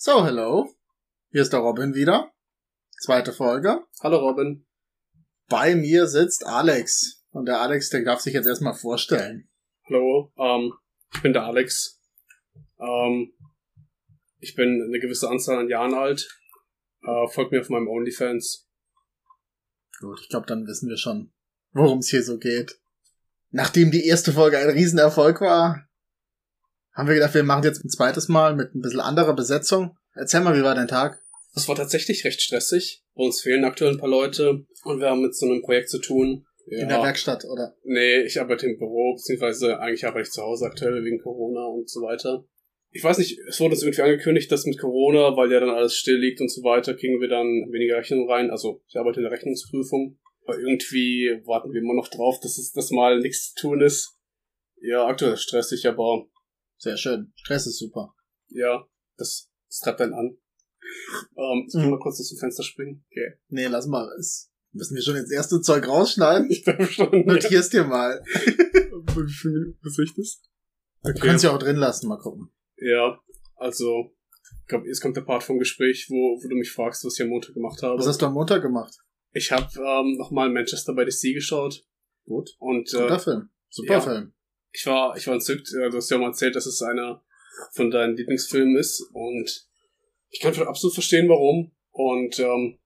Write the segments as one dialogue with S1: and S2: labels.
S1: So, hello. Hier ist der Robin wieder. Zweite Folge.
S2: Hallo Robin.
S1: Bei mir sitzt Alex. Und der Alex, der darf sich jetzt erstmal vorstellen.
S2: Hallo, ähm, ich bin der Alex. Ähm, ich bin eine gewisse Anzahl an Jahren alt. Äh, folgt mir auf meinem OnlyFans.
S1: Gut, ich glaube, dann wissen wir schon, worum es hier so geht. Nachdem die erste Folge ein Riesenerfolg war, haben wir gedacht, wir machen jetzt ein zweites Mal mit ein bisschen anderer Besetzung. Erzähl mal, wie war dein Tag?
S2: Das war tatsächlich recht stressig. Bei uns fehlen aktuell ein paar Leute und wir haben mit so einem Projekt zu tun. Ja.
S1: In der Werkstatt, oder?
S2: Nee, ich arbeite im Büro, beziehungsweise eigentlich arbeite ich zu Hause aktuell wegen Corona und so weiter. Ich weiß nicht, es wurde uns irgendwie angekündigt, dass mit Corona, weil ja dann alles still liegt und so weiter, kriegen wir dann weniger Rechnungen rein. Also ich arbeite in der Rechnungsprüfung. Aber irgendwie warten wir immer noch drauf, dass es das mal nichts zu tun ist. Ja, aktuell ist stressig, aber.
S1: Sehr schön. Stress ist super.
S2: Ja, das, das treibt einen an. Ähm, ich
S1: Mhm.
S2: mal kurz aus dem Fenster springen? Okay.
S1: Nee, lass mal. Es müssen wir schon jetzt erste Zeug rausschneiden?
S2: Ich glaube schon.
S1: Notier's dir mal.
S2: Wie viele Minuten ist das?
S1: Du kannst ja auch drin lassen, mal gucken.
S2: Ja, also, ich glaube, jetzt kommt der Part vom Gespräch, wo, wo du mich fragst, was ich am Montag gemacht habe.
S1: Was hast du am Montag gemacht?
S2: Ich habe ähm, nochmal Manchester by the Sea geschaut
S1: Gut.
S2: und
S1: Guter
S2: äh,
S1: Film. Super
S2: ja.
S1: Film.
S2: Ich war ich war entzückt. Du hast ja mal erzählt, dass es einer von deinen Lieblingsfilmen ist und ich kann absolut verstehen, warum. Und ähm,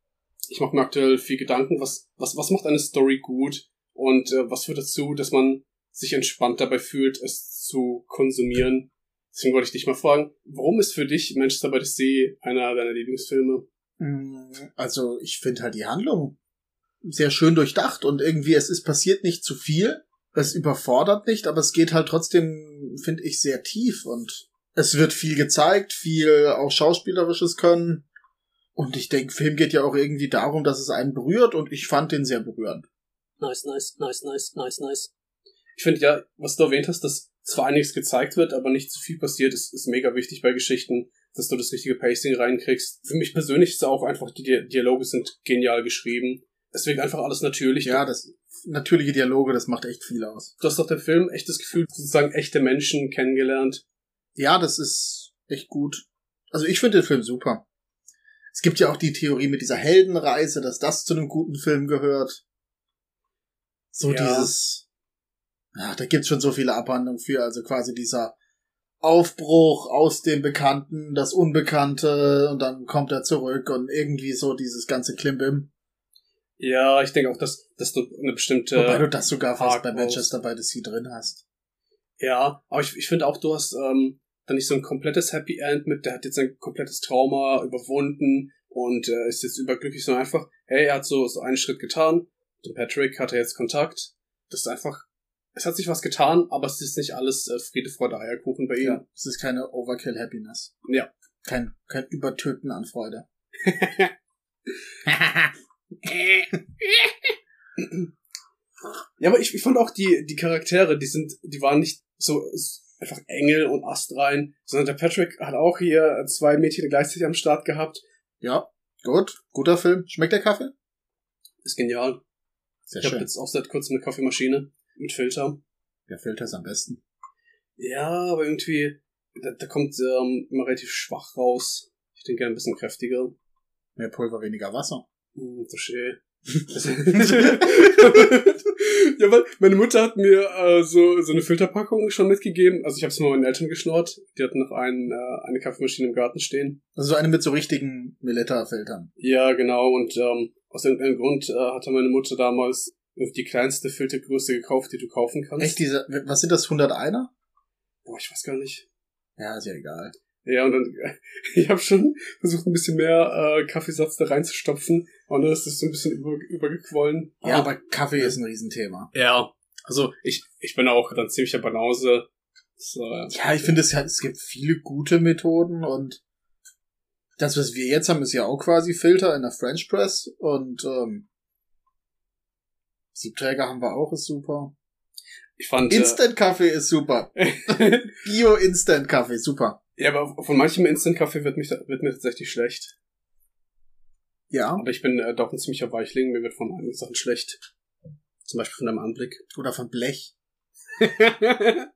S2: ich mache mir aktuell viel Gedanken, was was was macht eine Story gut und äh, was führt dazu, dass man sich entspannt dabei fühlt, es zu konsumieren. Deswegen wollte ich dich mal fragen, warum ist für dich Manchester by the Sea einer deiner Lieblingsfilme?
S1: Mm, Also, ich finde halt die Handlung sehr schön durchdacht und irgendwie es ist passiert nicht zu viel. Es überfordert nicht, aber es geht halt trotzdem, finde ich, sehr tief und es wird viel gezeigt, viel auch schauspielerisches Können. Und ich denke, Film geht ja auch irgendwie darum, dass es einen berührt und ich fand den sehr berührend.
S2: Nice, nice, nice, nice, nice, nice. Ich finde ja, was du erwähnt hast, dass zwar einiges gezeigt wird, aber nicht zu viel passiert, ist, ist mega wichtig bei Geschichten, dass du das richtige Pacing reinkriegst. Für mich persönlich ist es auch einfach, die Di- Dialoge sind genial geschrieben. Es wirkt einfach alles natürlich.
S1: Ja, das natürliche Dialoge, das macht echt viel aus.
S2: Du hast doch der Film echt das Gefühl, sozusagen echte Menschen kennengelernt.
S1: Ja, das ist echt gut. Also ich finde den Film super. Es gibt ja auch die Theorie mit dieser Heldenreise, dass das zu einem guten Film gehört. So
S2: Ja.
S1: dieses, ja, da gibt's schon so viele Abhandlungen für, also quasi dieser Aufbruch aus dem Bekannten, das Unbekannte und dann kommt er zurück und irgendwie so dieses ganze Klimbim.
S2: Ja, ich denke auch, dass, dass du eine bestimmte...
S1: Wobei du das sogar fast
S2: Arc
S1: bei Manchester by the Sea drin hast.
S2: Ja, aber ich, ich finde auch, du hast ähm, da nicht so ein komplettes Happy End mit, der hat jetzt ein komplettes Trauma überwunden und äh, ist jetzt überglücklich, sondern einfach, hey, er hat so, so einen Schritt getan, mit Patrick hat er jetzt Kontakt. Das ist einfach, es hat sich was getan, aber es ist nicht alles äh, Friede, Freude, Eierkuchen bei ihm.
S1: Ja, es ist keine Overkill Happiness.
S2: Ja.
S1: Kein, kein Übertöten an Freude.
S2: Ja, aber ich, ich fand auch die, die Charaktere, die sind, die waren nicht so einfach Engel und astrein, sondern der Patrick hat auch hier zwei Mädchen gleichzeitig am Start gehabt.
S1: Ja, gut. Guter Film. Schmeckt der Kaffee?
S2: Ist genial.
S1: Sehr
S2: Ich habe jetzt auch seit kurzem eine Kaffeemaschine mit Filter.
S1: Der Filter ist am besten.
S2: Ja, aber irgendwie, da, da kommt ähm, immer relativ schwach raus. Ich denke ein bisschen kräftiger.
S1: Mehr Pulver, weniger Wasser.
S2: Hm, so schön. ja, weil meine Mutter hat mir äh, so, so eine Filterpackung schon mitgegeben. Also ich habe es mal meinen Eltern geschnort. Die hatten noch einen, äh, eine Kaffeemaschine im Garten stehen.
S1: Also so eine mit so richtigen Milletta-Filtern.
S2: Ja, genau. Und ähm, aus irgendeinem Grund äh, hatte meine Mutter damals die kleinste Filtergröße gekauft, die du kaufen kannst.
S1: Echt diese, was sind das, 101er?
S2: Boah, ich weiß gar nicht.
S1: Ja, ist ja egal.
S2: Ja, und dann, ich habe schon versucht, ein bisschen mehr äh, Kaffeesatz da reinzustopfen. Und dann ist das so ein bisschen über, übergequollen.
S1: Ja, aber Kaffee ist ein Riesenthema.
S2: Ja, also ich, ich bin auch dann ziemlicher Banause. Das, äh,
S1: Ja, ich finde, es, hat- es gibt viele gute Methoden und das, was wir jetzt haben, ist ja auch quasi Filter in der French Press und ähm, Siebträger haben wir auch, ist super.
S2: ich fand...
S1: Instant-Kaffee ist super.
S2: Äh,
S1: Bio-Instant-Kaffee, super.
S2: Ja, aber von manchem Instant-Kaffee wird, mich, wird mir tatsächlich schlecht.
S1: Ja,
S2: Aber ich bin äh, doch ein ziemlicher Weichling. Mir wird von einigen Sachen schlecht. Zum Beispiel von deinem Anblick.
S1: oder von Blech.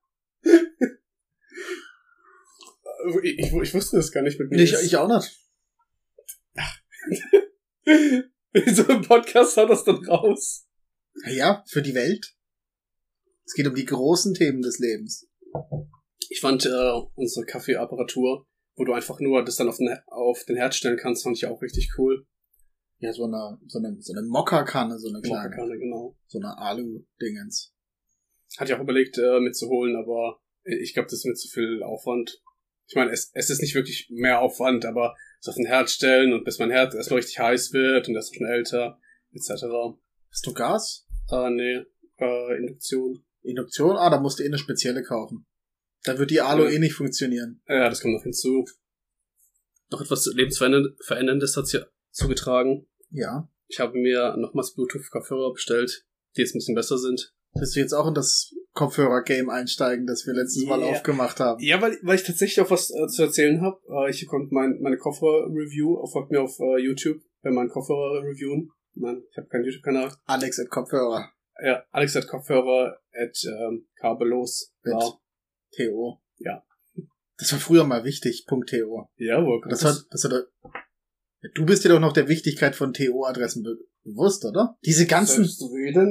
S2: Ich, ich, ich wusste das gar nicht mit mir.
S1: Ich, ich auch nicht.
S2: So einem Podcast haut das dann raus.
S1: Ja, für die Welt. Es geht um die großen Themen des Lebens.
S2: Ich fand äh, unsere Kaffeeapparatur, wo du einfach nur das dann auf den, auf den Herd stellen kannst, fand ich auch richtig cool.
S1: Ja, so eine, so eine, so eine Mokka-Kanne, so eine kleine.
S2: Mokka-Kanne, genau.
S1: So eine Alu-Dingens.
S2: Hatte ich auch überlegt, äh, mitzuholen, aber ich glaube, das ist mir zu viel Aufwand. Ich meine, es, es ist nicht wirklich mehr Aufwand, aber es auf den Herd stellen und bis mein Herd erstmal richtig heiß wird und er ist schon älter, etc.
S1: Hast du Gas?
S2: Ah, nee, äh, Induktion.
S1: Induktion? Ah, da musst du eh eine spezielle kaufen. Da wird die Alu
S2: Ja.
S1: eh nicht funktionieren.
S2: Ja, das kommt noch hinzu. Noch etwas Lebensveränderndes hat hier zugetragen.
S1: Ja.
S2: Ich habe mir nochmals Bluetooth-Kopfhörer bestellt, die jetzt ein bisschen besser sind.
S1: Willst du jetzt auch in das Kopfhörer-Game einsteigen, das wir letztes Mal
S2: Yeah.
S1: aufgemacht haben?
S2: Ja, weil, weil ich tatsächlich auch was äh, zu erzählen habe. Äh, ich konnte mein, meine Kopfhörer-Review, folgt mir auf äh, YouTube, bei meinen Kopfhörer reviewen. Nein, ich habe keinen YouTube-Kanal.
S1: Alex at Kopfhörer.
S2: Ja, Alex hat Kopfhörer at ähm, kabellos.
S1: Mit TO.
S2: Ja.
S1: Das war früher mal wichtig, Punkt .to.
S2: ja wohl. kommt
S1: Das hat, das hat, du bist dir doch noch der Wichtigkeit von TO-Adressen be bewusst, oder? Diese ganzen,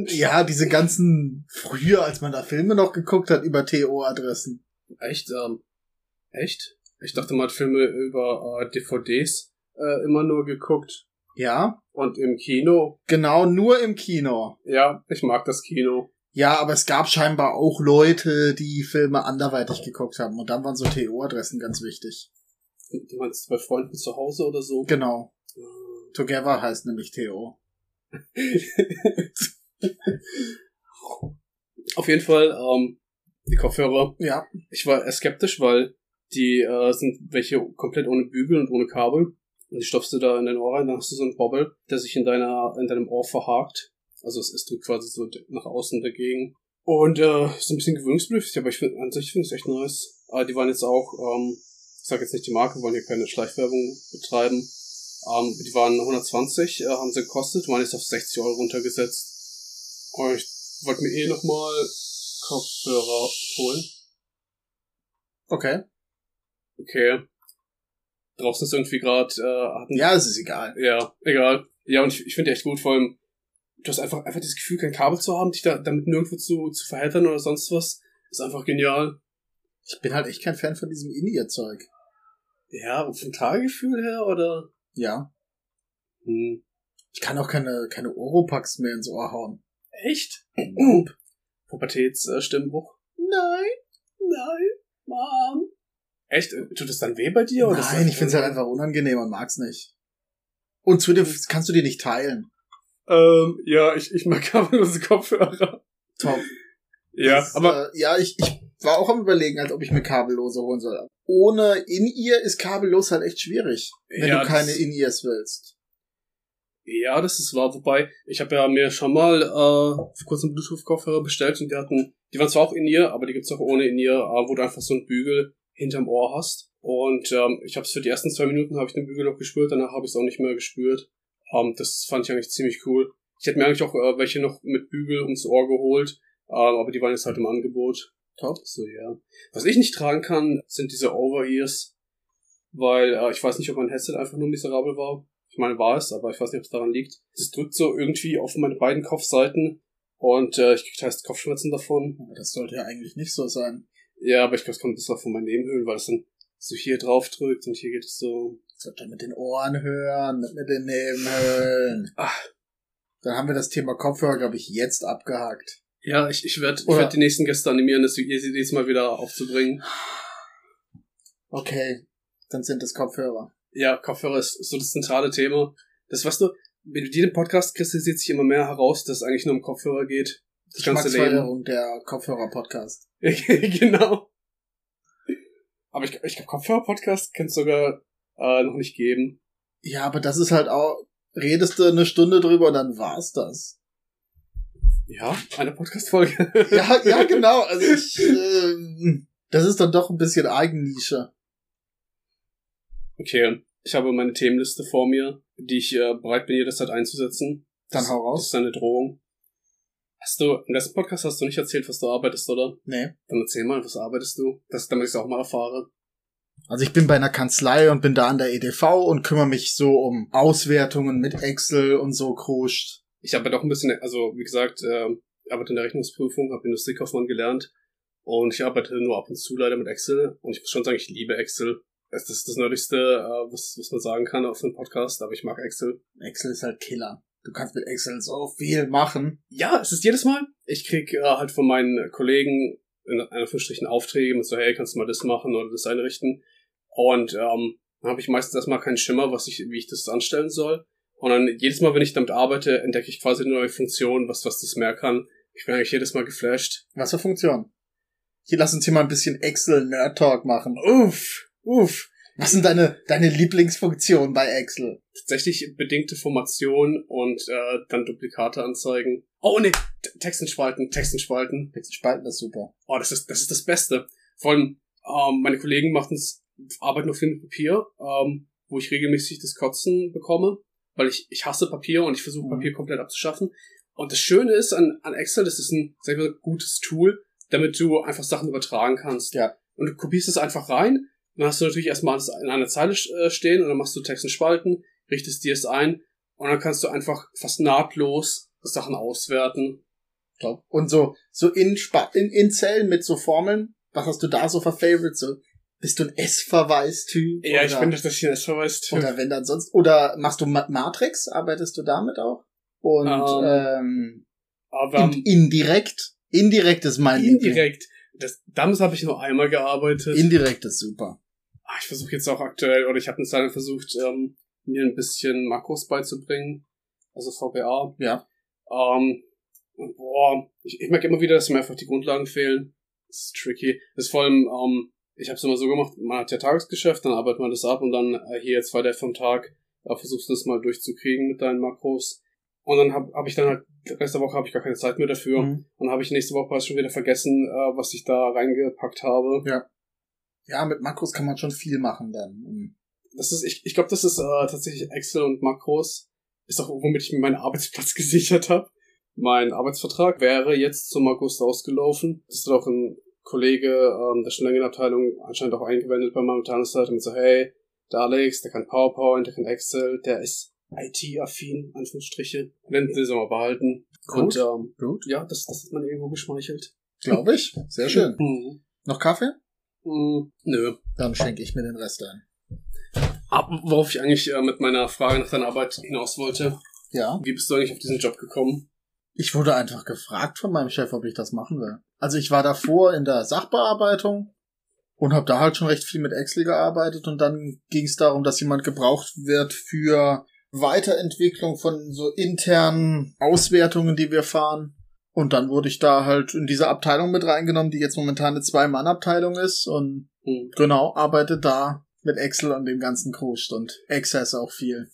S1: ja, diese ganzen, früher, als man da Filme noch geguckt hat, über TO-Adressen.
S2: Echt? Ähm, echt? Ich dachte, man hat Filme über äh, DVDs äh, immer nur geguckt.
S1: Ja,
S2: Und im Kino.
S1: genau, nur im Kino.
S2: Ja, ich mag das Kino.
S1: Ja, aber es gab scheinbar auch Leute, die Filme anderweitig geguckt haben. Und dann waren so TO-Adressen ganz wichtig.
S2: Du meinst bei Freunden zu Hause oder so?
S1: Genau.
S2: Äh,
S1: Together heißt nämlich TO.
S2: Auf jeden Fall, ähm, die Kopfhörer.
S1: Ja.
S2: Ich war eher skeptisch, weil die äh, sind welche komplett ohne Bügel und ohne Kabel. Und die stopfst du da in dein Ohr rein, dann hast du so einen Bobbel, der sich in deiner, in deinem Ohr verhakt. Also es ist quasi so nach außen dagegen. Und äh, ist ein bisschen gewöhnungsbedürftig, aber ich finde an sich finde ich echt nice. Aber die waren jetzt auch, ähm, ich sage jetzt nicht die Marke, wollen hier keine Schleichwerbung betreiben. Ähm, die waren 120, äh, haben sie gekostet, waren jetzt auf 60 Euro runtergesetzt. Und ich wollte mir eh nochmal Kopfhörer holen.
S1: Okay.
S2: Okay. Draußen ist irgendwie gerade, äh, hatten,
S1: Ja, es ist egal.
S2: ja, egal. Ja, und ich, ich finde die echt gut, vor allem, du hast einfach, einfach das Gefühl, kein Kabel zu haben, dich da, damit nirgendwo zu, zu verheddern oder sonst was, ist einfach genial.
S1: Ich bin halt echt kein Fan von diesem In-Ear-Zeug.
S2: Ja, vom Tagegefühl her, oder?
S1: Ja.
S2: Hm.
S1: Ich kann auch keine, keine Oropax mehr ins Ohr hauen.
S2: Echt? Pubertätsstimmbruch? Äh, Stimmbruch?
S1: Nein.
S2: Nein, Mom. Echt? Tut das dann weh bei dir? oder
S1: Nein,
S2: das-
S1: ich find's halt einfach unangenehm und mag's nicht. Und zudem kannst du die nicht teilen.
S2: Ähm, ja, ich, ich mag kabellose Kopfhörer.
S1: Top.
S2: Ja,
S1: Das,
S2: aber
S1: Äh, ja, ich, ich war auch am überlegen, als ob ich mir kabellose holen soll. Ohne In-Ear ist kabellos halt echt schwierig, wenn
S2: Ja,
S1: du keine In-Ears willst.
S2: Ja, das ist wahr. Wobei, ich habe ja mir schon mal äh, vor kurzem Bluetooth-Kopfhörer bestellt und die hatten, die waren zwar auch in ihr, aber die gibt's auch ohne in ihr, äh, wo du einfach so einen Bügel hinterm Ohr hast. Und ähm, ich habe es für die ersten zwei Minuten habe ich den Bügel noch gespürt, danach habe ich es auch nicht mehr gespürt. Ähm, das fand ich eigentlich ziemlich cool. Ich hätte mir eigentlich auch äh, welche noch mit Bügel ums Ohr geholt, ähm, aber die waren jetzt halt im Angebot.
S1: Top.
S2: So, ja. Was ich nicht tragen kann, sind diese Over-Ears, weil äh, ich weiß nicht, ob mein Headset einfach nur miserabel war. Ich meine, war es, aber ich weiß nicht, ob es daran liegt. Es drückt so irgendwie auf meine beiden Kopfseiten und äh, ich krieg teils Kopfschmerzen davon.
S1: Aber das sollte ja eigentlich nicht so sein.
S2: Ja, aber ich glaube, es kommt auf von meinen Nebenhöhlen, weil es dann so hier drauf drückt und hier geht es so.
S1: Sollte mit den Ohren hören, nicht mit den Nebenhöhlen.
S2: Ach.
S1: Dann haben wir das Thema Kopfhörer, glaube ich, jetzt abgehakt.
S2: Ja, ich, ich werde werd die nächsten Gäste animieren, das jedes Mal wieder aufzubringen.
S1: Okay, dann sind es Kopfhörer.
S2: Ja, Kopfhörer ist so das zentrale Thema. Das, weißt du, mit jedem Podcast kristallisiert sich immer mehr heraus, dass es eigentlich nur um Kopfhörer geht. Das ganze Leben.
S1: Der Kopfhörer-Podcast.
S2: genau. Aber ich, ich glaube, Kopfhörer-Podcast kann es sogar äh, noch nicht geben.
S1: Ja, aber das ist halt auch, redest du eine Stunde drüber und dann war's das.
S2: Ja, eine Podcast-Folge.
S1: Ja, ja, genau. Also ich, ähm, das ist dann doch ein bisschen Eigennische.
S2: Okay, ich habe meine Themenliste vor mir, die ich äh, bereit bin, jederzeit einzusetzen.
S1: Dann
S2: das,
S1: hau
S2: Das
S1: raus.
S2: ist eine Drohung. Hast du, im letzten Podcast hast du nicht erzählt, was du arbeitest, oder?
S1: Nee.
S2: Dann erzähl mal, was arbeitest du? Das, damit ich es auch mal erfahre.
S1: Also ich bin bei einer Kanzlei und bin da an der EDV und kümmere mich so um Auswertungen mit Excel und so kruscht.
S2: Ich habe doch ein bisschen, also wie gesagt, äh, arbeite in der Rechnungsprüfung, habe Industriekaufmann gelernt und ich arbeite nur ab und zu leider mit Excel und ich muss schon sagen, ich liebe Excel. Das ist das Nerdigste, äh, was, was man sagen kann auf einem Podcast, aber ich mag Excel.
S1: Excel ist halt Killer. Du kannst mit Excel so viel machen.
S2: Ja, es ist jedes Mal. Ich krieg äh, halt von meinen Kollegen in Anführungsstrichen Aufträge mit so, hey, kannst du mal das machen oder das einrichten. Und ähm, dann habe ich meistens erstmal keinen Schimmer, was ich, wie ich das anstellen soll. Und dann jedes Mal, wenn ich damit arbeite, entdecke ich quasi eine neue Funktion, was, was das mehr kann. Ich bin eigentlich jedes Mal geflasht.
S1: Was für Funktion? Hier lass uns hier mal ein bisschen Excel Nerd Talk machen. Uff, uff. Was sind deine, deine Lieblingsfunktionen bei Excel?
S2: Tatsächlich bedingte Formation und äh, dann Duplikate anzeigen. Oh nee, Texten spalten, Texten spalten.
S1: Texten spalten ist super.
S2: Oh, das ist das ist das Beste. Vor allem ähm, meine Kollegen machen es, arbeiten noch viel mit Papier, ähm, wo ich regelmäßig das Kotzen bekomme, weil ich ich hasse Papier und ich versuche mhm. Papier komplett abzuschaffen. Und das Schöne ist an, an Excel, das ist ein sehr gutes Tool, damit du einfach Sachen übertragen kannst.
S1: Ja.
S2: Und du kopierst es einfach rein dann hast du natürlich erstmal alles in einer Zeile äh, stehen und dann machst du Text in Spalten, richtest dir es ein und dann kannst du einfach fast nahtlos Sachen auswerten.
S1: Glaub. Und so, so in, in, in Zellen mit so Formeln, was hast du da so für Favorites? So, bist du ein S-Verweis-Typ?
S2: Ja, ich bin tatsächlich ein S-Verweis-Typ.
S1: Oder wenn dann sonst, oder machst du Matrix? Arbeitest du damit auch? Und, um, ähm, ähm aber in, indirekt? Indirekt ist mein
S2: Indirekt. Das, damals habe ich nur einmal gearbeitet.
S1: Indirekt ist super.
S2: Ah, ich versuche jetzt auch aktuell, oder ich habe eine Zeit versucht, ähm, mir ein bisschen Makros beizubringen. Also VBA.
S1: Ja.
S2: Ähm, und boah, ich, ich merke immer wieder, dass mir einfach die Grundlagen fehlen. Das ist tricky. Das ist vor allem, ähm, ich habe es immer so gemacht, man hat ja Tagesgeschäft, dann arbeitet man das ab und dann äh, hier zwei Tage vom Tag äh, versuchst du das mal durchzukriegen mit deinen Makros. Und dann habe hab ich dann halt, letzte Woche habe ich gar keine Zeit mehr dafür. Mhm. Und habe ich nächste Woche schon wieder vergessen, äh, was ich da reingepackt habe.
S1: Ja. Ja, mit Makros kann man schon viel machen dann.
S2: Das ist, ich, ich glaube, das ist äh, tatsächlich Excel und Makros. Ist auch, womit ich mir meinen Arbeitsplatz gesichert habe. Mein Arbeitsvertrag wäre jetzt zum August ausgelaufen. Das hat auch ein Kollege ähm, der Schnellenabteilung anscheinend auch eingewendet bei meinem Tagesseite und so, hey, der Alex, der kann PowerPoint, der kann Excel, der ist IT-affin, Anführungsstriche. Werden sie mal behalten.
S1: Gut,
S2: und ähm,
S1: gut.
S2: ja, das, das hat man irgendwo geschmeichelt.
S1: Glaube ich. Sehr schön. Mhm. Noch Kaffee?
S2: Mm, nö.
S1: Dann schenke ich mir den Rest ein.
S2: Ab, worauf ich eigentlich äh, mit meiner Frage nach deiner Arbeit hinaus wollte.
S1: Ja.
S2: Wie bist du eigentlich auf diesen Job gekommen?
S1: Ich wurde einfach gefragt von meinem Chef, ob ich das machen will. Also ich war davor in der Sachbearbeitung und habe da halt schon recht viel mit Excel gearbeitet und dann ging es darum, dass jemand gebraucht wird für Weiterentwicklung von so internen Auswertungen, die wir fahren. Und dann wurde ich da halt in diese Abteilung mit reingenommen, die jetzt momentan eine Zwei-Mann-Abteilung ist und mhm. genau, arbeite da mit Excel und dem ganzen Krust und Access auch viel.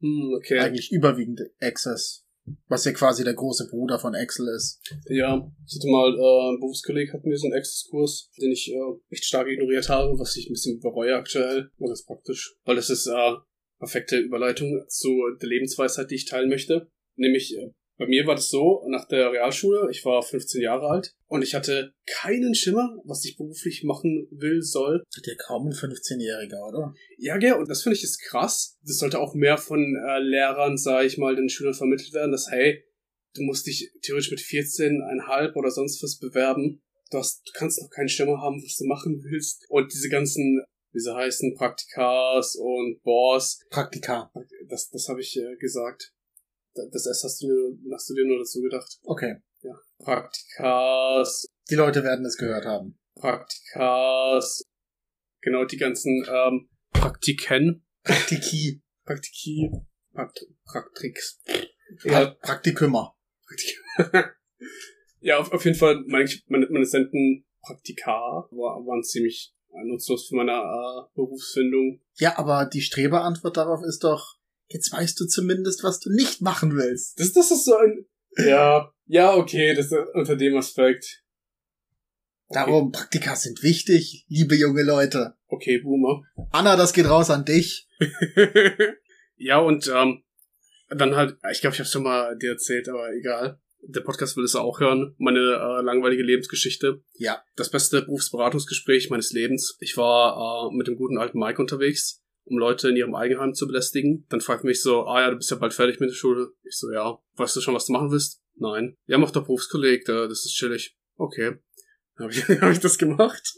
S2: Mhm, okay.
S1: Eigentlich überwiegend Access. Was ja quasi der große Bruder von Excel ist.
S2: Ja, ich hatte mal, äh, ein Berufskolleg hatten wir so einen Access-Kurs, den ich äh, echt stark ignoriert habe, was ich ein bisschen bereue aktuell. Und das ist praktisch. Weil es ist äh, perfekte Überleitung zu der Lebensweisheit, die ich teilen möchte. Nämlich äh, bei mir war das so, nach der Realschule, ich war 15 Jahre alt und ich hatte keinen Schimmer, was ich beruflich machen will, soll.
S1: Hat ja kaum ein 15-Jähriger, oder?
S2: Ja, gell, und das finde ich ist krass. Das sollte auch mehr von äh, Lehrern, sage ich mal, den Schülern vermittelt werden, dass, hey, du musst dich theoretisch mit 14,5 oder sonst was bewerben. Du, hast, du kannst noch keinen Schimmer haben, was du machen willst. Und diese ganzen wie sie heißen, Praktikas und Boss.
S1: Praktika.
S2: Das, das habe ich äh, gesagt. Das S hast du, dir, hast du dir nur dazu gedacht.
S1: Okay.
S2: Ja. Praktikas.
S1: Die Leute werden es gehört haben.
S2: Praktikas. Genau, die ganzen ähm, Praktiken.
S1: Praktiki.
S2: Praktiki. Prakt Praktrix.
S1: Ja. Praktikümmer.
S2: ja, auf, auf jeden Fall, meine, meine, meine Senden Praktika war, waren ziemlich nutzlos für meine äh, Berufsfindung.
S1: Ja, aber die Streberantwort darauf ist doch, jetzt weißt du zumindest, was du nicht machen willst.
S2: Das, das ist so ein, ja, ja, okay, das ist unter dem Aspekt.
S1: Okay. Darum, Praktika sind wichtig, liebe junge Leute.
S2: Okay, Boomer.
S1: Anna, das geht raus an dich.
S2: ja, und ähm, dann halt, ich glaube, ich habe schon mal dir erzählt, aber egal. der Podcast will es auch hören. Meine äh, langweilige Lebensgeschichte.
S1: Ja.
S2: Das beste Berufsberatungsgespräch meines Lebens. Ich war äh, mit dem guten alten Mike unterwegs, um Leute in ihrem Eigenheim zu belästigen. Dann fragt mich so, ah ja, du bist ja bald fertig mit der Schule. Ich so, ja. Weißt du schon, was du machen willst? Nein. Ja, mach doch Berufskolleg, da, das ist chillig. Okay. Dann habe ich, hab ich das gemacht.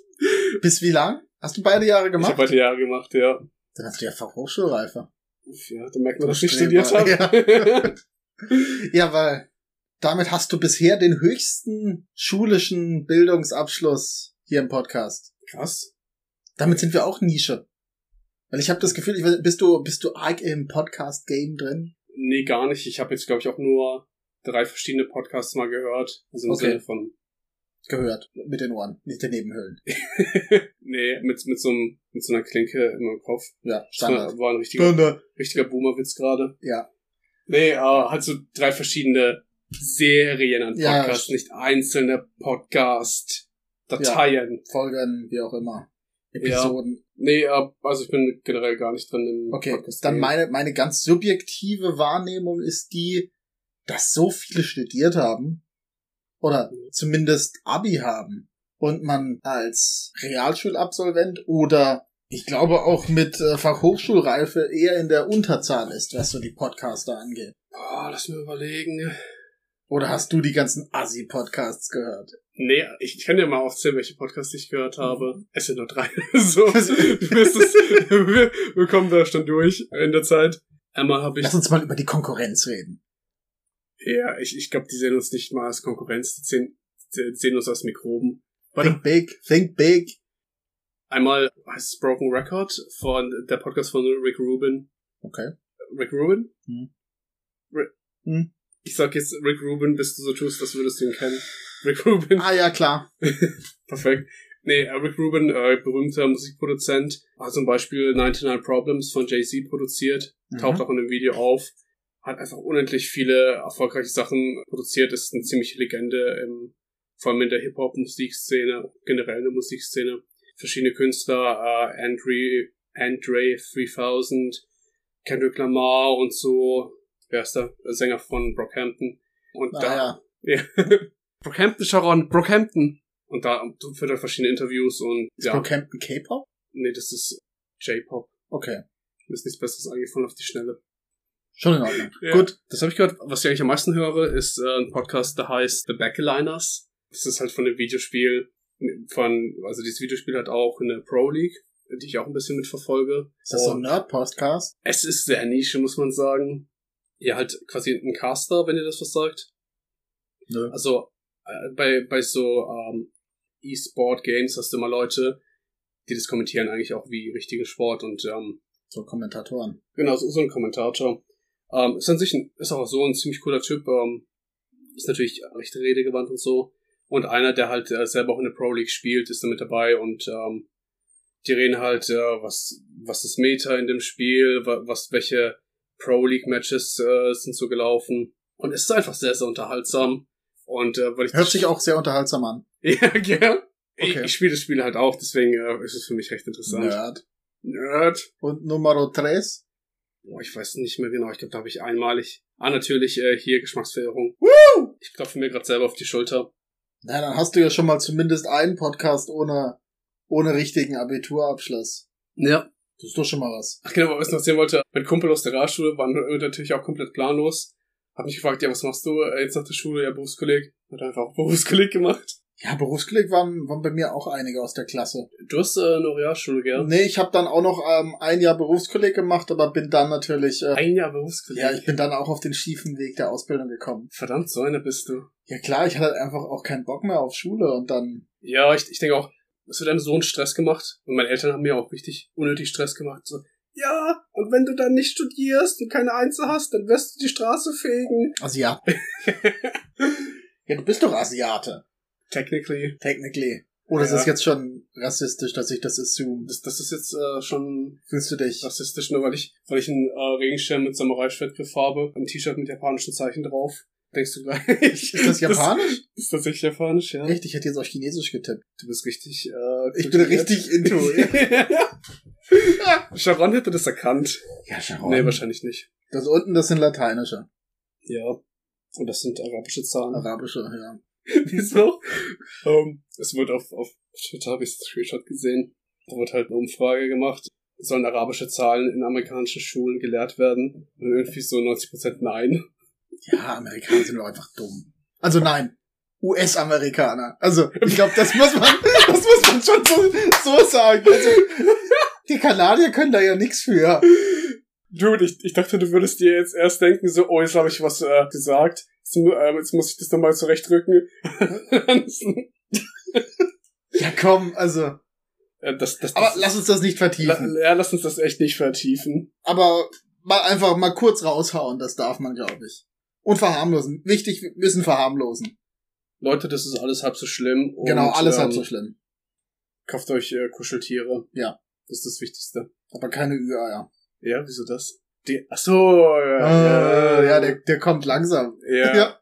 S1: Bis wie lang? Hast du beide Jahre
S2: Ich
S1: gemacht?
S2: habe beide Jahre gemacht, ja.
S1: Dann hast du ja Fachhochschulreife.
S2: Ja, da merkt man, dass ich studiert habe.
S1: Ja, weil damit hast du bisher den höchsten schulischen Bildungsabschluss hier im Podcast.
S2: Krass.
S1: Damit sind wir auch Nische. Weil ich habe das Gefühl, ich weiß, bist du bist du arg im Podcast Game drin?
S2: Nee, gar nicht. Ich habe jetzt, glaube ich, auch nur drei verschiedene Podcasts mal gehört. Also im
S1: Okay.
S2: Sinne von,
S1: Gehört mit den Ohren, nicht den Nebenhöhlen.
S2: nee, mit, mit, so einem, mit so einer Klinke in meinem Kopf.
S1: Ja, Standard.
S2: war, ein richtiger,
S1: Standard.
S2: richtiger Boomerwitz gerade.
S1: Ja.
S2: Nee, äh, halt so drei verschiedene Serien an
S1: Ja,
S2: Podcasts,
S1: st-
S2: nicht einzelne Podcast-Dateien.
S1: Folgen, wie auch immer. Episoden.
S2: Nee, äh, also ich bin generell gar nicht drin im
S1: Okay,
S2: Podcast.
S1: dann meine, meine ganz subjektive Wahrnehmung ist die, dass so viele studiert haben oder zumindest Abi haben und man als Realschulabsolvent oder ich glaube auch mit äh, Fachhochschulreife eher in der Unterzahl ist, was so die Podcaster angeht.
S2: Boah, lass mir überlegen.
S1: Oder hast du die ganzen Assi-Podcasts gehört?
S2: Nee, ich kann dir mal aufzählen, welche Podcasts ich gehört habe. Es sind nur drei. so, du wirst es, wir, wir kommen da schon durch in der Zeit. Einmal habe ich,
S1: Lass uns mal über die Konkurrenz reden.
S2: ja, ich, ich glaube, die sehen uns nicht mal als Konkurrenz, die sehen, die sehen uns als Mikroben. Warte,
S1: Think big, think big.
S2: einmal heißt es Broken Record von der Podcast von Rick Rubin.
S1: Okay.
S2: Rick Rubin?
S1: Hm.
S2: Rick,
S1: Hm.
S2: Ich sag jetzt Rick Rubin, bis du so tust, als würdest du ihn kennen. Rick Rubin.
S1: Ah ja, klar.
S2: Perfekt. Nee, äh, Rick Rubin, äh, berühmter Musikproduzent, hat zum Beispiel 99 Problems von Jay-Z produziert,
S1: Mhm.
S2: taucht auch in dem Video auf, hat einfach unendlich viele erfolgreiche Sachen produziert, ist eine ziemliche Legende, im, vor allem in der Hip-Hop-Musikszene, generell in der Musikszene. Verschiedene Künstler, äh, Andre, Andre 3000, Kendrick Lamar und so, wer ist der? Sänger von Brockhampton. Und
S1: Ah
S2: da,
S1: ja.
S2: ja. Brockhampton, Sharon, Brockhampton. Und da führt er verschiedene Interviews und
S1: Ist
S2: ja,
S1: Brockhampton K-Pop?
S2: nee, das ist J-Pop.
S1: Okay.
S2: Mir ist nichts Besseres eingefallen auf die Schnelle.
S1: Schon in Ordnung.
S2: Ja.
S1: Gut.
S2: Das habe ich gehört. Was ich eigentlich am meisten höre, ist äh, ein Podcast, der heißt The Backliners. Das ist halt von dem Videospiel, von, also dieses Videospiel hat auch eine Pro League, die ich auch ein bisschen mitverfolge.
S1: Ist das so ein Nerd-Podcast?
S2: es ist sehr Nische, muss man sagen. Ihr halt quasi ein Caster, wenn ihr das was sagt.
S1: Nö.
S2: Also bei, bei so ähm, E-Sport-Games hast du immer Leute, die das kommentieren eigentlich auch wie richtigen Sport und ähm,
S1: So Kommentatoren.
S2: genau, so, so ein Kommentator. Ähm, ist an sich ein, ist auch so ein ziemlich cooler Typ, ähm, ist natürlich recht redegewandt und so. Und einer, der halt äh, selber auch in der Pro League spielt, ist da mit dabei und ähm, die reden halt, äh, was, was ist Meta in dem Spiel, wa- was, welche Pro League Matches äh, sind so gelaufen. Und es ist einfach sehr, sehr unterhaltsam. Und äh, weil ich
S1: Hört sich auch sehr unterhaltsam an.
S2: ja. Ich,
S1: Okay.
S2: ich spiele das Spiel halt auch, deswegen äh, ist es für mich recht interessant.
S1: Nerd.
S2: Nerd.
S1: Und Numero tres?
S2: Boah, ich weiß nicht mehr genau. Ich glaube, da habe ich einmalig. Ah, natürlich äh, hier Geschmacksverirrung. Ich klopfe mir gerade selber auf die Schulter.
S1: Na, dann hast du ja schon mal zumindest einen Podcast ohne, ohne richtigen Abiturabschluss.
S2: Ja.
S1: Das ist doch schon mal was.
S2: Ach genau, was ich noch erzählen wollte. Mein Kumpel aus der Realschule war natürlich auch komplett planlos. Hab mich gefragt, ja, was machst du äh, jetzt nach der Schule? Ja, Berufskolleg. Hat einfach auch Berufskolleg gemacht.
S1: Ja, Berufskolleg waren, waren bei mir auch einige aus der Klasse.
S2: Du hast äh, eine Realschule, gell?
S1: Nee, ich habe dann auch noch ähm, ein Jahr Berufskolleg gemacht, aber bin dann natürlich, äh,
S2: Ein Jahr Berufskolleg.
S1: ja, ich bin dann auch auf den schiefen Weg der Ausbildung gekommen.
S2: Verdammt, so einer bist du.
S1: Ja klar, ich hatte halt einfach auch keinen Bock mehr auf Schule und dann,
S2: Ja, ich, ich denke auch, es wird einem so einen Stress gemacht. Und meine Eltern haben mir auch richtig unnötig Stress gemacht. So, ja, und wenn du dann nicht studierst und keine Einzel hast, dann wirst du die Straße fegen.
S1: Asiat. ja, du bist doch Asiate,
S2: Technically.
S1: technically. Oder ist
S2: Ja.
S1: es jetzt schon rassistisch, dass ich das assume?
S2: Das, das ist jetzt äh, schon
S1: Fühlst du dich?
S2: rassistisch, nur weil ich, weil ich einen äh, Regenschirm mit Samurai-Schwertgriff habe, ein T-Shirt mit japanischen Zeichen drauf. Denkst du gleich?
S1: Ist das japanisch?
S2: Das ist tatsächlich japanisch, ja.
S1: Echt? Ich hätte jetzt auch chinesisch getippt.
S2: Du bist richtig, äh,
S1: Ich bin richtig into.
S2: Sharon hätte das erkannt.
S1: ja, Sharon.
S2: Nee, wahrscheinlich nicht.
S1: Das unten, das sind lateinische.
S2: Ja. Und das sind arabische Zahlen.
S1: Arabische, ja.
S2: Wieso? um, es wurde auf, auf Twitter, habe ich das Screenshot gesehen, da wurde halt eine Umfrage gemacht, sollen arabische Zahlen in amerikanischen Schulen gelehrt werden? Und irgendwie so 90% nein.
S1: Ja, Amerikaner sind doch einfach dumm. Also nein, US-Amerikaner. Also ich glaube, das muss man, das muss man schon so, so sagen. Also, die Kanadier können da ja nichts für.
S2: Dude, ich, ich dachte, du würdest dir jetzt erst denken, so, oh, jetzt habe ich was äh, gesagt. Jetzt, äh, jetzt muss ich das nochmal zurechtrücken.
S1: Ja, komm, also.
S2: Äh, das, das,
S1: Aber
S2: das,
S1: lass uns das nicht vertiefen.
S2: la, ja, lass uns das echt nicht vertiefen.
S1: Aber mal einfach mal kurz raushauen, das darf man, glaube ich. Und verharmlosen. Wichtig, wir müssen verharmlosen.
S2: Leute, das ist alles halb so schlimm. Und,
S1: genau, alles
S2: ähm,
S1: halb so schlimm.
S2: Kauft euch äh, Kuscheltiere.
S1: Ja.
S2: Das ist das Wichtigste.
S1: Aber keine Ü-Eier.
S2: Ja, wieso das? Die, ach so, ja,
S1: Äh, ja, der, der kommt langsam.
S2: ja,
S1: ja.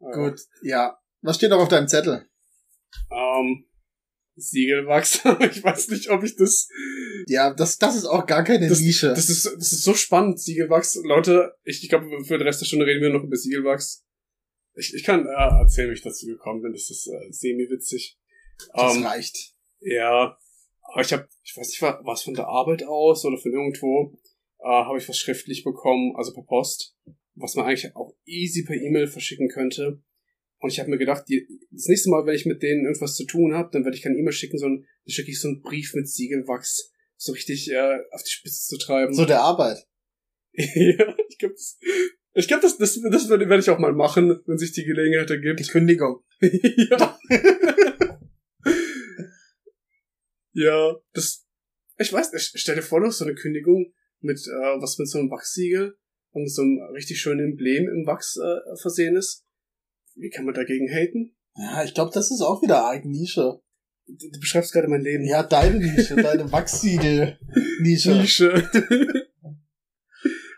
S2: Äh,
S1: Gut, ja. Was steht noch auf deinem Zettel?
S2: Ähm, Siegelwachs. ich weiß nicht, ob ich das.
S1: Ja, das, das ist auch gar keine
S2: Das,
S1: Nische.
S2: das ist, das ist so spannend, Siegelwachs. Leute, ich, ich glaube, für den Rest der Stunde reden wir noch über Siegelwachs. Ich, ich kann äh, erzählen, wie ich dazu gekommen bin. Das ist äh, semi-witzig.
S1: das
S2: Ähm,
S1: reicht.
S2: Ja, aber ich habe, ich weiß nicht, war es von der Arbeit aus oder von irgendwo, äh, habe ich was schriftlich bekommen, also per Post, was man eigentlich auch easy per E-Mail verschicken könnte. Und ich habe mir gedacht, die, das nächste Mal, wenn ich mit denen irgendwas zu tun habe, dann werde ich keine E-Mail schicken, sondern dann schicke ich so einen Brief mit Siegelwachs, so richtig äh, auf die Spitze zu treiben.
S1: So der Arbeit.
S2: ja, ich glaube, das, ich glaub, das, das, das werde werd ich auch mal machen, wenn sich die Gelegenheit
S1: Die
S2: ergibt.
S1: Kündigung.
S2: ja. ja, das. Ich weiß nicht, stell dir vor, du hast so eine Kündigung mit, äh, was mit so einem Wachssiegel und mit so einem richtig schönen Emblem im Wachs äh, versehen ist. Wie kann man dagegen haten?
S1: Ja, ich glaube, das ist auch wieder arg Nische.
S2: Du, du beschreibst gerade mein Leben.
S1: Ja, deine Nische, deine Wachssiegel-Nische.
S2: Nische.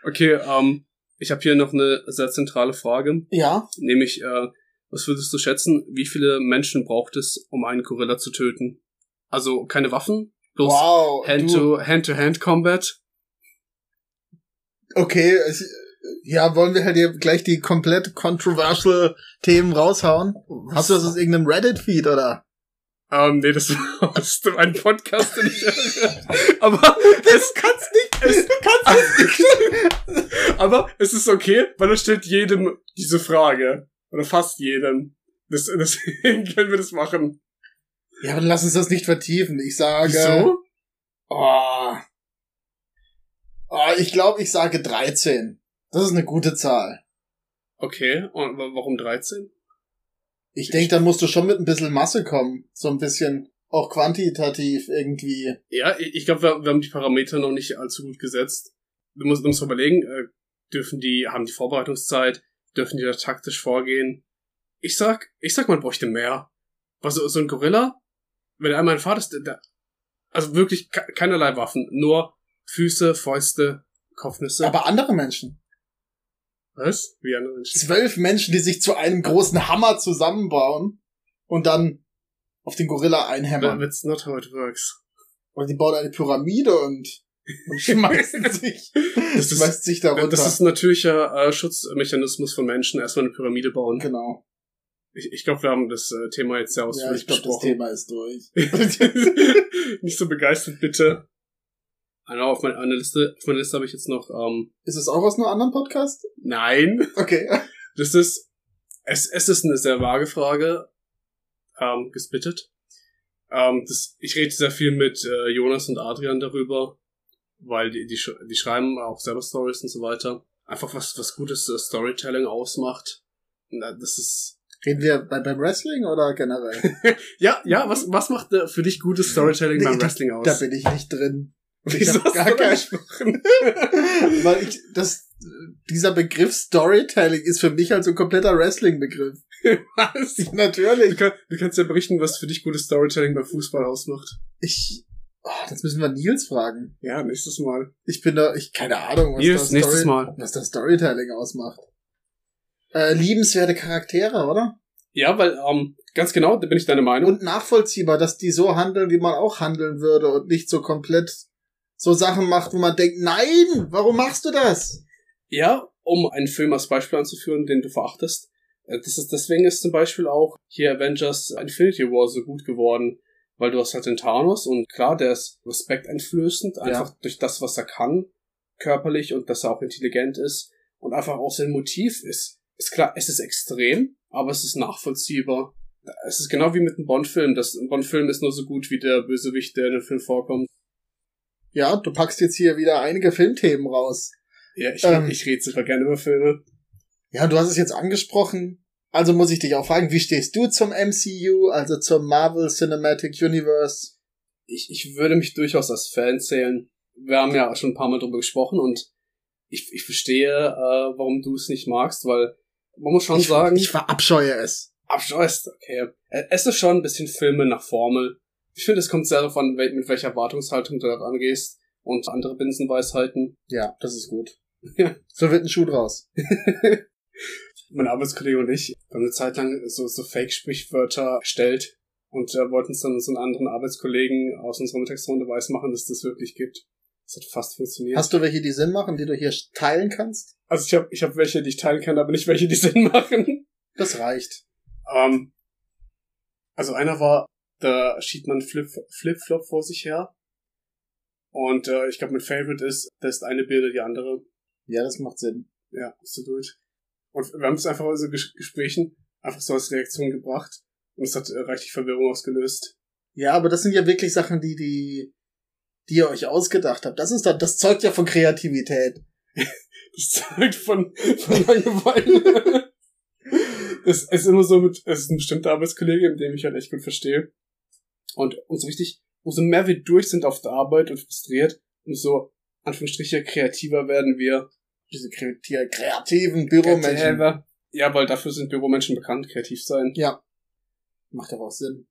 S2: okay, ähm, ich habe hier noch eine sehr zentrale Frage,
S1: Ja,
S2: nämlich, äh, was würdest du schätzen, wie viele Menschen braucht es, um einen Gorilla zu töten? Also keine Waffen, bloß
S1: wow.
S2: Hand-to-Hand-to-Hand-Combat.
S1: okay, es, ja, wollen wir halt hier gleich die komplett controversial Themen raushauen? Hast du das aus irgendeinem Reddit-Feed, oder?
S2: Ähm, nee, das war aus dem einen Podcast, den ich höre. Aber es
S1: kannst nicht,
S2: es,
S1: kannst nicht.
S2: aber es ist okay, weil es stellt jedem diese Frage. Oder fast jedem. Das, deswegen können wir das machen.
S1: Ja, aber lass uns das nicht vertiefen. Ich sage.
S2: Wieso?
S1: Oh. Oh, ich glaube, ich sage 13. Das ist eine gute Zahl.
S2: Okay, und wa- warum 13?
S1: Ich denke, da musst du schon mit ein bisschen Masse kommen. So ein bisschen auch quantitativ irgendwie.
S2: Ja, ich, glaube, wir, wir haben die Parameter noch nicht allzu gut gesetzt. Musst, du musst überlegen, äh, dürfen die, haben die Vorbereitungszeit, dürfen die da taktisch vorgehen? Ich sag, ich sag, man bräuchte mehr. Was so, so ein Gorilla, wenn er einmal ein Vater ist, der, also wirklich ke- keinerlei Waffen, nur Füße, Fäuste, Kopfnüsse.
S1: Aber andere Menschen.
S2: Was? Wie andere Menschen.
S1: Zwölf Menschen, die sich zu einem großen Hammer zusammenbauen und dann auf den Gorilla einhämmern.
S2: That's not how it works.
S1: Oder die bauen eine Pyramide und, und schmeißen sich,
S2: Das ist-
S1: schmeißt sich darunter.
S2: Das ist ein natürlicher äh, Schutzmechanismus von Menschen, erstmal eine Pyramide bauen.
S1: genau.
S2: Ich, ich glaube, wir haben das äh, Thema jetzt sehr
S1: Ja,
S2: ausführlich
S1: ich glaube, das
S2: besprochen.
S1: Thema ist durch.
S2: Nicht so begeistert, bitte. Also auf, meine, eine Liste, auf meiner Liste habe ich jetzt noch, ähm,
S1: Ist es auch aus einem anderen Podcast?
S2: nein,
S1: Okay.
S2: das ist, es, es ist eine sehr vage Frage, ähm, gesplittet. Ähm, das, ich rede sehr viel mit äh, Jonas und Adrian darüber, weil die, die, die schreiben auch selber Stories und so weiter. Einfach was, was gutes äh, Storytelling ausmacht. Na, das ist,
S1: Reden wir bei, beim Wrestling oder generell?
S2: ja, ja, was, was macht äh, für dich gutes Storytelling
S1: Nee,
S2: beim Wrestling aus?
S1: Da bin ich nicht drin. Ich
S2: Wieso
S1: hab
S2: hast
S1: gar
S2: du da
S1: kein,
S2: gesprochen?
S1: weil ich, das, dieser Begriff Storytelling ist für mich halt so ein kompletter Wrestling-Begriff.
S2: Was? Du,
S1: Natürlich.
S2: kann, du kannst ja berichten, was für dich gutes Storytelling bei Fußball ausmacht.
S1: Ich, oh, das müssen wir Nils fragen.
S2: Ja, nächstes Mal.
S1: Ich bin da, ich, keine Ahnung, was
S2: Nils,
S1: das
S2: nächstes
S1: Story,
S2: Mal.
S1: was das Storytelling ausmacht. Äh, liebenswerte Charaktere, oder?
S2: Ja, weil, ähm, ganz genau, da bin ich deiner Meinung.
S1: Und nachvollziehbar, dass die so handeln, wie man auch handeln würde und nicht so komplett so Sachen macht, wo man denkt, nein, warum machst du das?
S2: ja, um einen Film als Beispiel anzuführen, den du verachtest, äh, das ist, deswegen ist zum Beispiel auch hier Avengers Infinity War so gut geworden, weil du hast halt den Thanos und klar, der ist respekteinflößend, einfach ja. durch das, was er kann, körperlich und dass er auch intelligent ist und einfach auch sein Motiv ist. Ist klar, es ist extrem, aber es ist nachvollziehbar. Es ist genau wie mit einem Bond-Film. Das ein Bond-Film ist nur so gut wie der Bösewicht, der in dem Film vorkommt.
S1: Ja, du packst jetzt hier wieder einige Filmthemen raus.
S2: Ja, ich, ähm, ich rede super gerne über Filme.
S1: Ja, du hast es jetzt angesprochen. Also muss ich dich auch fragen, wie stehst du zum MCU, also zum Marvel Cinematic Universe?
S2: Ich, ich würde mich durchaus als Fan zählen. Wir haben ja schon ein paar Mal drüber gesprochen und ich, ich verstehe, äh, warum du es nicht magst, weil man muss schon
S1: ich,
S2: sagen.
S1: Ich verabscheue es.
S2: Abscheust, okay. Es ist schon ein bisschen Filme nach Formel. Ich finde, es kommt sehr darauf an, mit welcher Erwartungshaltung du da rangehst und andere Binsenweisheiten.
S1: Ja, das ist gut. so wird ein Schuh draus.
S2: mein Arbeitskollege und ich haben eine Zeit lang so, so Fake-Sprichwörter gestellt und äh, wollten es dann so einen anderen Arbeitskollegen aus unserer Mittagsrunde weismachen, dass das wirklich gibt. Das hat fast funktioniert.
S1: Hast du welche, die Sinn machen, die du hier teilen kannst?
S2: Also ich habe ich hab welche, die ich teilen kann, aber nicht welche, die Sinn machen.
S1: Das reicht.
S2: Ähm, also einer war, da schiebt man Flip-Flop Flip vor sich her. Und äh, ich glaube, mein Favorite ist, da ist eine Bilder die andere.
S1: Ja, das macht Sinn.
S2: Ja, absolut. Und wir haben es einfach aus so Ges Gesprächen einfach so als Reaktion gebracht. Und es hat äh, reichlich Verwirrung ausgelöst.
S1: Ja, aber das sind ja wirklich Sachen, die, die, die ihr euch ausgedacht habt. Das ist dann, das zeugt ja von Kreativität.
S2: das zeugt von, von Langeweile. es, es ist immer so mit, es ist ein bestimmter Arbeitskollege, mit dem ich halt echt gut verstehe. Und umso richtig, umso mehr wir durch sind auf der Arbeit und frustriert, umso, Anführungsstriche, kreativer werden wir
S1: diese kreativen Büromenschen.
S2: Ja, weil dafür sind Büromenschen bekannt, kreativ sein.
S1: Ja. Macht aber auch Sinn.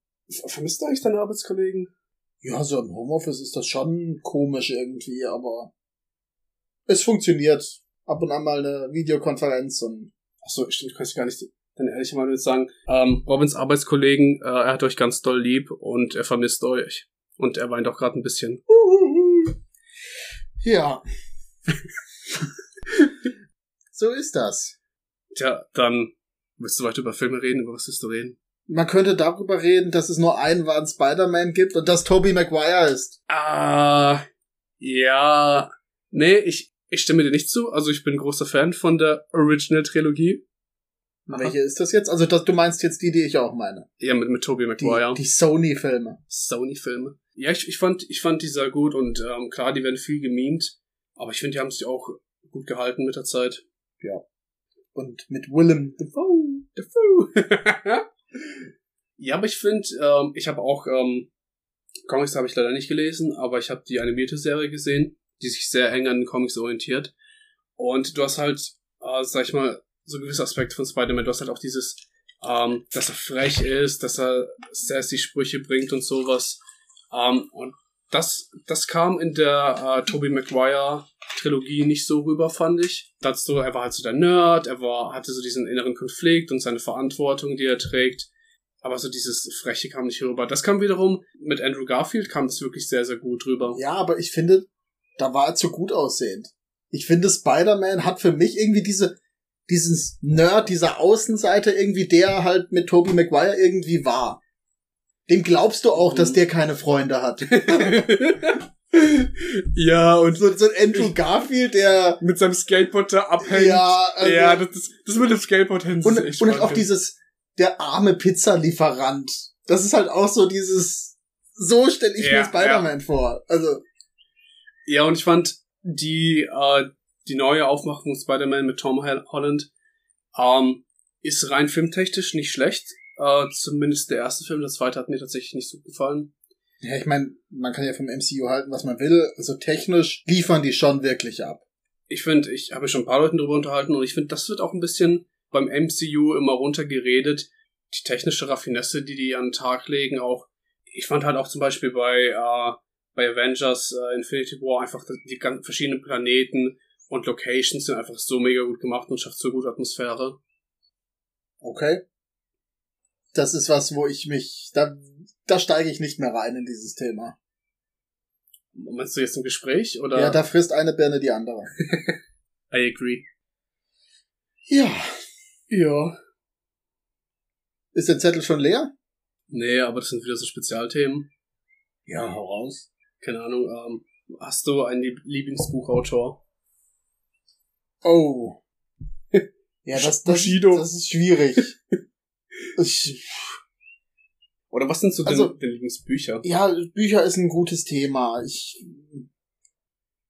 S2: Vermisst du eigentlich deine Arbeitskollegen?
S1: Ja, so im Homeoffice ist das schon komisch irgendwie, aber es funktioniert. Ab und an mal eine Videokonferenz und.
S2: Ach so, stimmt, du kannst gar nicht dann ehrlich mal sagen, ähm, Robins Arbeitskollegen, äh, er hat euch ganz doll lieb und er vermisst euch. Und er weint auch gerade ein bisschen.
S1: Ja. so ist das.
S2: Tja, dann willst du weiter über Filme reden? Über was willst du reden?
S1: Man könnte darüber reden, dass es nur einen wahren Spider-Man gibt und dass Tobey Maguire ist.
S2: Ah, ja. Nee, ich, ich stimme dir nicht zu. Also ich bin großer Fan von der Original-Trilogie.
S1: Welche ist das jetzt? Also das, du meinst jetzt die, die ich auch meine.
S2: Ja, mit, mit Tobey Maguire.
S1: Die, die Sony-Filme.
S2: Sony-Filme. Ja, ich, ich fand, ich fand die sehr gut und ähm, klar, die werden viel gemimt, aber ich finde, die haben sich auch gut gehalten mit der Zeit.
S1: Ja. Und mit Willem
S2: Dafoe. Dafoe. ja, aber ich finde, ähm, ich habe auch ähm, Comics habe ich leider nicht gelesen, aber ich habe die animierte Serie gesehen, die sich sehr eng an den Comics orientiert. Und du hast halt, äh, sag ich mal, so gewisse Aspekte von Spider-Man. Du hast halt auch dieses, ähm, dass er frech ist, dass er sassy Sprüche bringt und sowas. Ähm, und das, das kam in der äh, Tobey Maguire Trilogie nicht so rüber, fand ich. Dazu, er war halt so der Nerd, er war, hatte so diesen inneren Konflikt und seine Verantwortung, die er trägt. Aber so dieses Freche kam nicht rüber. Das kam wiederum, mit Andrew Garfield kam das wirklich sehr, sehr gut rüber.
S1: Ja, aber ich finde, da war er zu gut aussehend. Ich finde, Spider-Man hat für mich irgendwie diese, dieses Nerd, dieser Außenseite irgendwie, der halt mit Tobey Maguire irgendwie war. Dem glaubst du auch, dass mhm. der keine Freunde hat.
S2: ja, und
S1: so, so ein Andrew Garfield, der
S2: mit seinem Skateboard da abhängt.
S1: Ja, also,
S2: ja das, das mit dem Skateboard
S1: hin. Und, und auch dieses, der arme Pizzalieferant. Das ist halt auch so dieses, so stelle ich ja, mir Spider-Man ja. vor. Also.
S2: Ja, und ich fand die, äh, die neue Aufmachung Spider-Man mit Tom Holland ähm, ist rein filmtechnisch nicht schlecht. Äh, zumindest der erste Film, der zweite hat mir tatsächlich nicht so gefallen.
S1: Ja, ich meine, man kann ja vom MCU halten, was man will. Also technisch liefern die schon wirklich ab.
S2: Ich finde, ich habe schon ein paar Leuten darüber unterhalten und ich finde, das wird auch ein bisschen beim MCU immer runtergeredet. Die technische Raffinesse, die die an den Tag legen, auch. Ich fand halt auch zum Beispiel bei, äh, bei Avengers äh, Infinity War einfach die ganzen verschiedenen Planeten und Locations sind einfach so mega gut gemacht und schafft so gute Atmosphäre.
S1: Okay. Das ist was, wo ich mich, da, da steige ich nicht mehr rein in dieses Thema.
S2: Meinst du jetzt ein Gespräch oder?
S1: Ja, da frisst eine Birne die andere.
S2: I agree.
S1: Ja.
S2: Ja.
S1: Ist der Zettel schon leer?
S2: Nee, aber das sind wieder so Spezialthemen.
S1: Ja, hau raus.
S2: Keine Ahnung, ähm, hast du einen Lieb Lieblingsbuchautor?
S1: Oh. Ja, das, das,
S2: Bushido.
S1: das ist schwierig. ich,
S2: Oder was sind so
S1: Also-
S2: deine, deine Lieblingsbücher?
S1: ja, Bücher ist ein gutes Thema. Ich,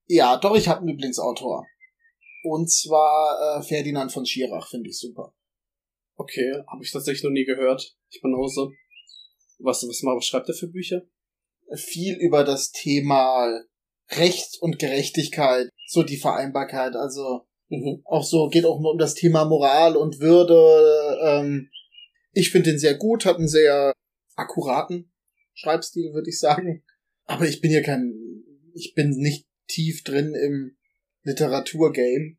S1: ja, doch, ich habe einen Lieblingsautor. Und zwar äh, Ferdinand von Schirach, finde ich super.
S2: Okay, habe ich tatsächlich noch nie gehört. Ich bin Hause. Was, was, was schreibt er für Bücher?
S1: Viel über das Thema Recht und Gerechtigkeit, so die Vereinbarkeit, also
S2: Mhm.
S1: auch so, geht auch um das Thema Moral und Würde. Ähm, ich finde den sehr gut, hat einen sehr akkuraten Schreibstil, würde ich sagen. Aber ich bin hier kein, ich bin nicht tief drin im Literaturgame.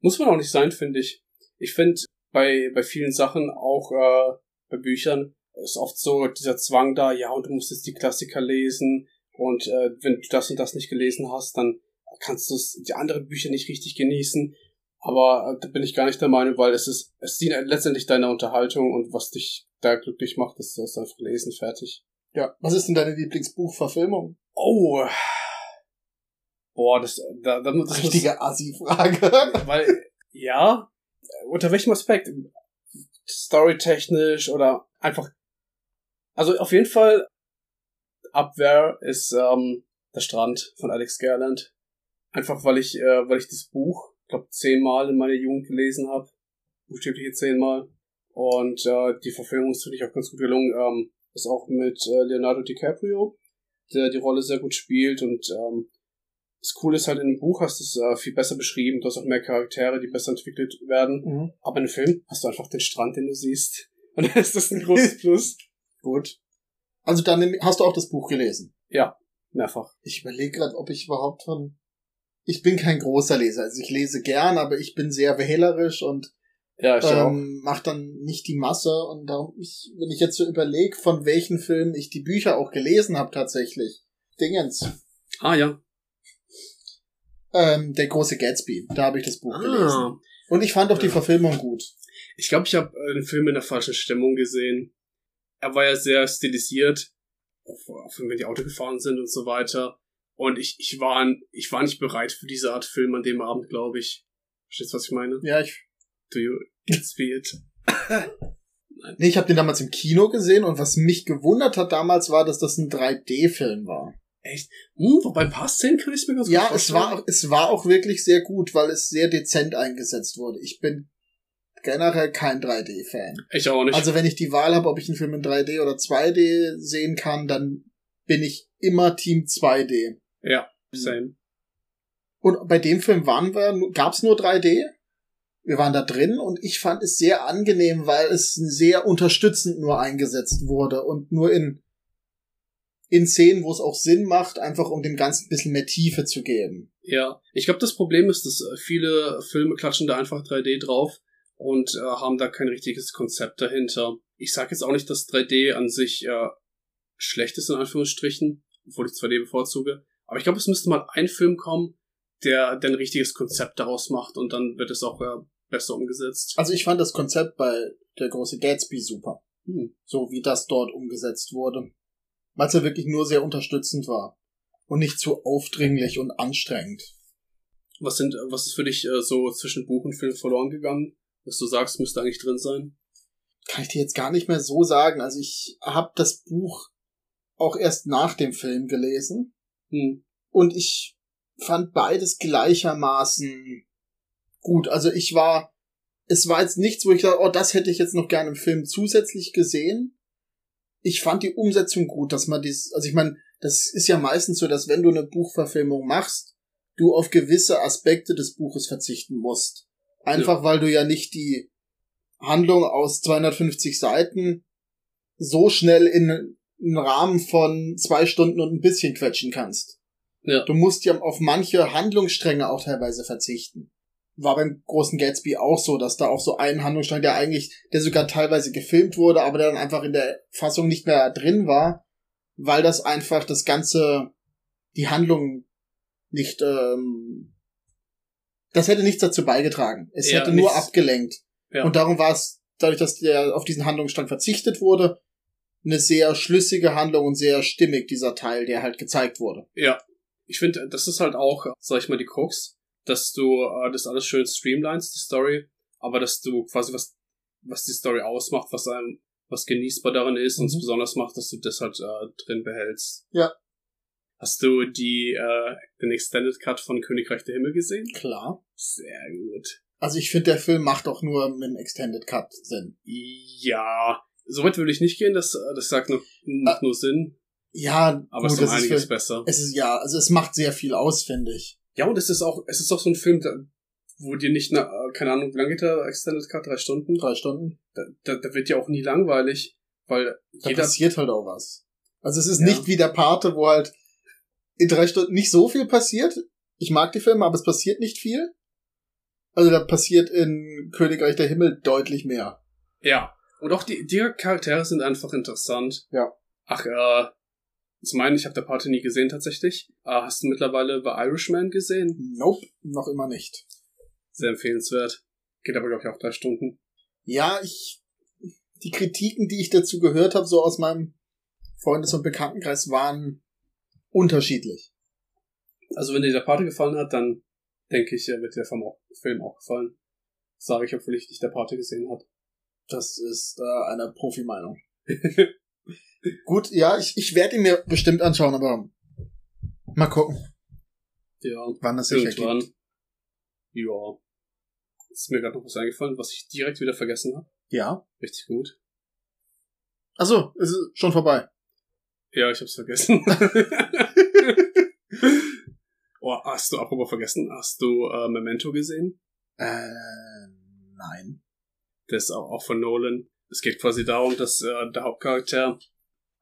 S2: Muss man auch nicht sein, finde ich. Ich finde, bei, bei vielen Sachen, auch äh, bei Büchern, ist oft so dieser Zwang da, ja, und du musst jetzt die Klassiker lesen und äh, wenn du das und das nicht gelesen hast, dann kannst du die anderen Bücher nicht richtig genießen. Aber äh, da bin ich gar nicht der Meinung, weil es ist, es dient letztendlich deiner Unterhaltung und was dich da glücklich macht, ist das einfach lesen, fertig.
S1: Ja. Was ist denn deine Lieblingsbuchverfilmung?
S2: Oh. Boah, das, da, da, das
S1: Richtige Assi-Frage.
S2: Weil, ja, unter welchem Aspekt? Storytechnisch oder einfach. Also auf jeden Fall, Abwehr ist ähm, der Strand von Alex Garland. Einfach weil ich, äh, weil ich das Buch, glaube zehnmal in meiner Jugend gelesen habe. Buchstäbliche zehnmal. Und äh, die Verfilmung ist, finde ich, auch ganz gut gelungen. Ähm, ist auch mit äh, Leonardo DiCaprio, der die Rolle sehr gut spielt und ähm, das Coole ist halt, in dem Buch hast du es äh, viel besser beschrieben, du hast auch mehr Charaktere, die besser entwickelt werden.
S1: Mhm.
S2: Aber in dem Film hast du einfach den Strand, den du siehst. Und dann ist das ein großes Plus.
S1: Gut. Also dann hast du auch das Buch gelesen.
S2: Mehrfach.
S1: Ich überlege gerade, ob ich überhaupt von. Ich bin kein großer Leser. Also ich lese gern, aber ich bin sehr wählerisch und
S2: Ja,
S1: ähm, mache dann nicht die Masse. Und darum, ich, wenn ich jetzt so überlege, von welchen Filmen ich die Bücher auch gelesen habe tatsächlich. Dingens.
S2: Ah, ja.
S1: Ähm, der große Gatsby. Da habe ich das Buch gelesen.
S2: Ah.
S1: Und ich fand auch die
S2: Ja.
S1: Verfilmung gut.
S2: Ich glaube, ich habe den Film in der falschen Stimmung gesehen. Er war ja sehr stilisiert, auch wenn wir die Auto gefahren sind und so weiter. Und ich, ich, war, ich war nicht bereit für diese Art Film an dem Abend, glaube ich. Verstehst du, was ich meine?
S1: Ja, ich.
S2: Do you see it?
S1: Nee, ich habe den damals im Kino gesehen und was mich gewundert hat damals war, dass das ein 3D-Film war.
S2: Hm, wobei ein paar Szenen kann ich mir ganz
S1: Ja,
S2: gut
S1: es war, es war auch wirklich sehr gut, weil es sehr dezent eingesetzt wurde. Ich bin generell kein 3D-Fan.
S2: Ich auch nicht.
S1: Also wenn ich die Wahl habe, ob ich einen Film in 3D oder 2D sehen kann, dann bin ich immer Team 2D.
S2: Ja, same.
S1: Und bei dem Film waren wir, gab's nur 3D. Wir waren da drin und ich fand es sehr angenehm, weil es sehr unterstützend nur eingesetzt wurde und nur in, in Szenen, wo es auch Sinn macht, einfach um dem Ganzen ein bisschen mehr Tiefe zu geben.
S2: Ja, ich glaube, das Problem ist, dass äh, viele Filme klatschen da einfach 3D drauf und äh, haben da kein richtiges Konzept dahinter. Ich sage jetzt auch nicht, dass 3D an sich äh, schlecht ist, in Anführungsstrichen, obwohl ich 2D bevorzuge. Aber ich glaube, es müsste mal ein Film kommen, der, der ein richtiges Konzept daraus macht und dann wird es auch äh, besser umgesetzt.
S1: Also ich fand das Konzept bei der große Gatsby super.
S2: Hm.
S1: So wie das dort umgesetzt wurde. Weil es ja wirklich nur sehr unterstützend war. Und nicht zu aufdringlich und anstrengend.
S2: Was sind, was ist für dich äh, so zwischen Buch und Film verloren gegangen? Was du sagst, müsste eigentlich drin sein?
S1: Kann ich dir jetzt gar nicht mehr so sagen. Also ich habe das Buch auch erst nach dem Film gelesen.
S2: Hm.
S1: Und ich fand beides gleichermaßen gut. Also ich war, es war jetzt nichts, wo ich dachte, oh, das hätte ich jetzt noch gerne im Film zusätzlich gesehen. Ich fand die Umsetzung gut, dass man dies, also ich meine, das ist ja meistens so, dass wenn du eine Buchverfilmung machst, du auf gewisse Aspekte des Buches verzichten musst. Einfach weil du ja nicht die Handlung aus 250 Seiten so schnell in einen Rahmen von zwei Stunden und ein bisschen quetschen kannst.
S2: Ja.
S1: Du musst ja auf manche Handlungsstränge auch teilweise verzichten. War beim großen Gatsby auch so, dass da auch so ein Handlungsstrang, der eigentlich, der sogar teilweise gefilmt wurde, aber der dann einfach in der Fassung nicht mehr drin war, weil das einfach das ganze, die Handlung nicht ähm, das hätte nichts dazu beigetragen. Es
S2: Ja,
S1: hätte nur
S2: nichts.
S1: abgelenkt.
S2: Ja.
S1: Und darum war es, dadurch, dass der auf diesen Handlungsstrang verzichtet wurde, eine sehr schlüssige Handlung und sehr stimmig, dieser Teil, der halt gezeigt wurde.
S2: Ja. Ich finde, das ist halt auch, sag ich mal, die Krux, dass du äh, das alles schön streamlinest, die Story, aber dass du quasi was, was die Story ausmacht, was einem, was genießbar darin ist und es
S1: Mhm.
S2: besonders macht, dass du das halt äh, drin behältst.
S1: Ja.
S2: Hast du die, äh, den Extended Cut von Königreich der Himmel gesehen?
S1: Klar.
S2: Sehr gut.
S1: Also ich finde, der Film macht auch nur mit dem Extended Cut Sinn.
S2: Ja, soweit würde ich nicht gehen, das, das sagt noch, macht nur Sinn,
S1: Ja,
S2: aber es
S1: gut,
S2: ist um
S1: das ist
S2: einiges
S1: für,
S2: besser.
S1: es ist ja, also es macht sehr viel aus, finde ich.
S2: Ja, und es ist auch, es ist auch so ein Film, da, wo dir nicht, na, keine Ahnung, wie lange geht der Extended Cut? Drei Stunden?
S1: Drei Stunden.
S2: Da, da, da wird ja auch nie langweilig, weil
S1: Da
S2: jeder,
S1: passiert halt auch was. Also es ist
S2: Ja.
S1: nicht wie der Pate, wo halt in drei Stunden nicht so viel passiert. Ich mag die Filme, aber es passiert nicht viel. Also da passiert in Königreich der Himmel deutlich mehr.
S2: ja. Und auch die, die Charaktere sind einfach interessant.
S1: Ja.
S2: Ach, äh, ich meine, ich habe der Party nie gesehen tatsächlich. Äh, hast du mittlerweile The Irishman gesehen?
S1: Nope, noch immer nicht.
S2: Sehr empfehlenswert. Geht aber, glaube ich, auch drei Stunden.
S1: Ja, ich die Kritiken, die ich dazu gehört habe, so aus meinem Freundes- und Bekanntenkreis, waren unterschiedlich.
S2: Also wenn dir der Pate gefallen hat, dann denke ich, wird dir der Film auch, Film auch gefallen. Sage ich, obwohl ich nicht der Pate gesehen habe.
S1: Das ist äh, eine Profi-Meinung. Gut, ja, ich, ich werde ihn mir bestimmt anschauen, aber mal gucken,
S2: Ja,
S1: wann das sich
S2: irgendwann.
S1: ergibt.
S2: Ja. Ist mir gerade noch was eingefallen, was ich direkt wieder vergessen habe.
S1: Ja.
S2: Richtig gut.
S1: Achso, es ist schon vorbei.
S2: Ja, ich hab's vergessen. oh, hast du, apropos vergessen, hast du äh, Memento gesehen?
S1: Äh, nein.
S2: Das ist auch, auch von Nolan. Es geht quasi darum, dass äh, der Hauptcharakter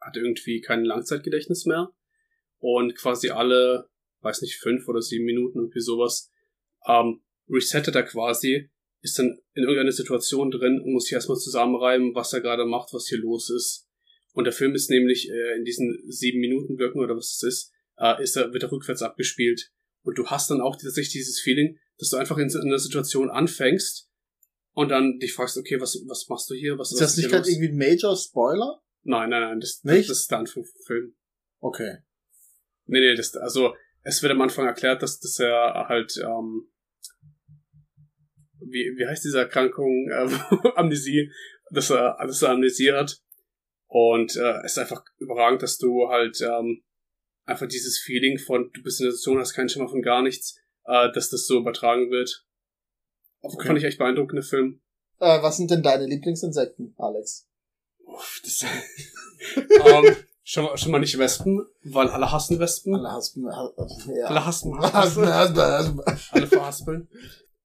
S2: hat irgendwie kein Langzeitgedächtnis mehr und quasi alle, weiß nicht, fünf oder sieben Minuten irgendwie sowas, ähm, resettet er quasi, ist dann in irgendeiner Situation drin und muss sich erstmal zusammenreiben, was er gerade macht, was hier los ist. Und der Film ist nämlich äh, in diesen sieben Minuten wirken oder was es ist, äh, ist er, wird er rückwärts abgespielt. Und du hast dann auch tatsächlich dieses Feeling, dass du einfach in, in einer Situation anfängst und dann dich fragst, okay, was, was machst du hier? Was,
S1: Ist das nicht gerade irgendwie ein Major Spoiler?
S2: Nein, nein, nein, das,
S1: Nicht?
S2: das ist der Anfang vom Film.
S1: Okay.
S2: Nee, nee, das, also, es wird am Anfang erklärt, dass, dass er halt, ähm, wie, wie heißt diese Erkrankung, ähm, Amnesie, dass er, dass er Amnesie hat. Und äh, es ist einfach überragend, dass du halt ähm, einfach dieses Feeling von, du bist in der Situation, hast keinen Schimmer von gar nichts, äh, dass das so übertragen wird.
S1: Okay.
S2: Fand ich echt beeindruckender Film.
S1: Äh, was sind denn deine Lieblingsinsekten, Alex?
S2: Uff, das, ähm, schon, mal- schon mal nicht Wespen, weil alle hassen Wespen.
S1: Alle haspen, ja.
S2: Alle hassen,
S1: Haspen, haspen, haspen.
S2: alle verhaspeln.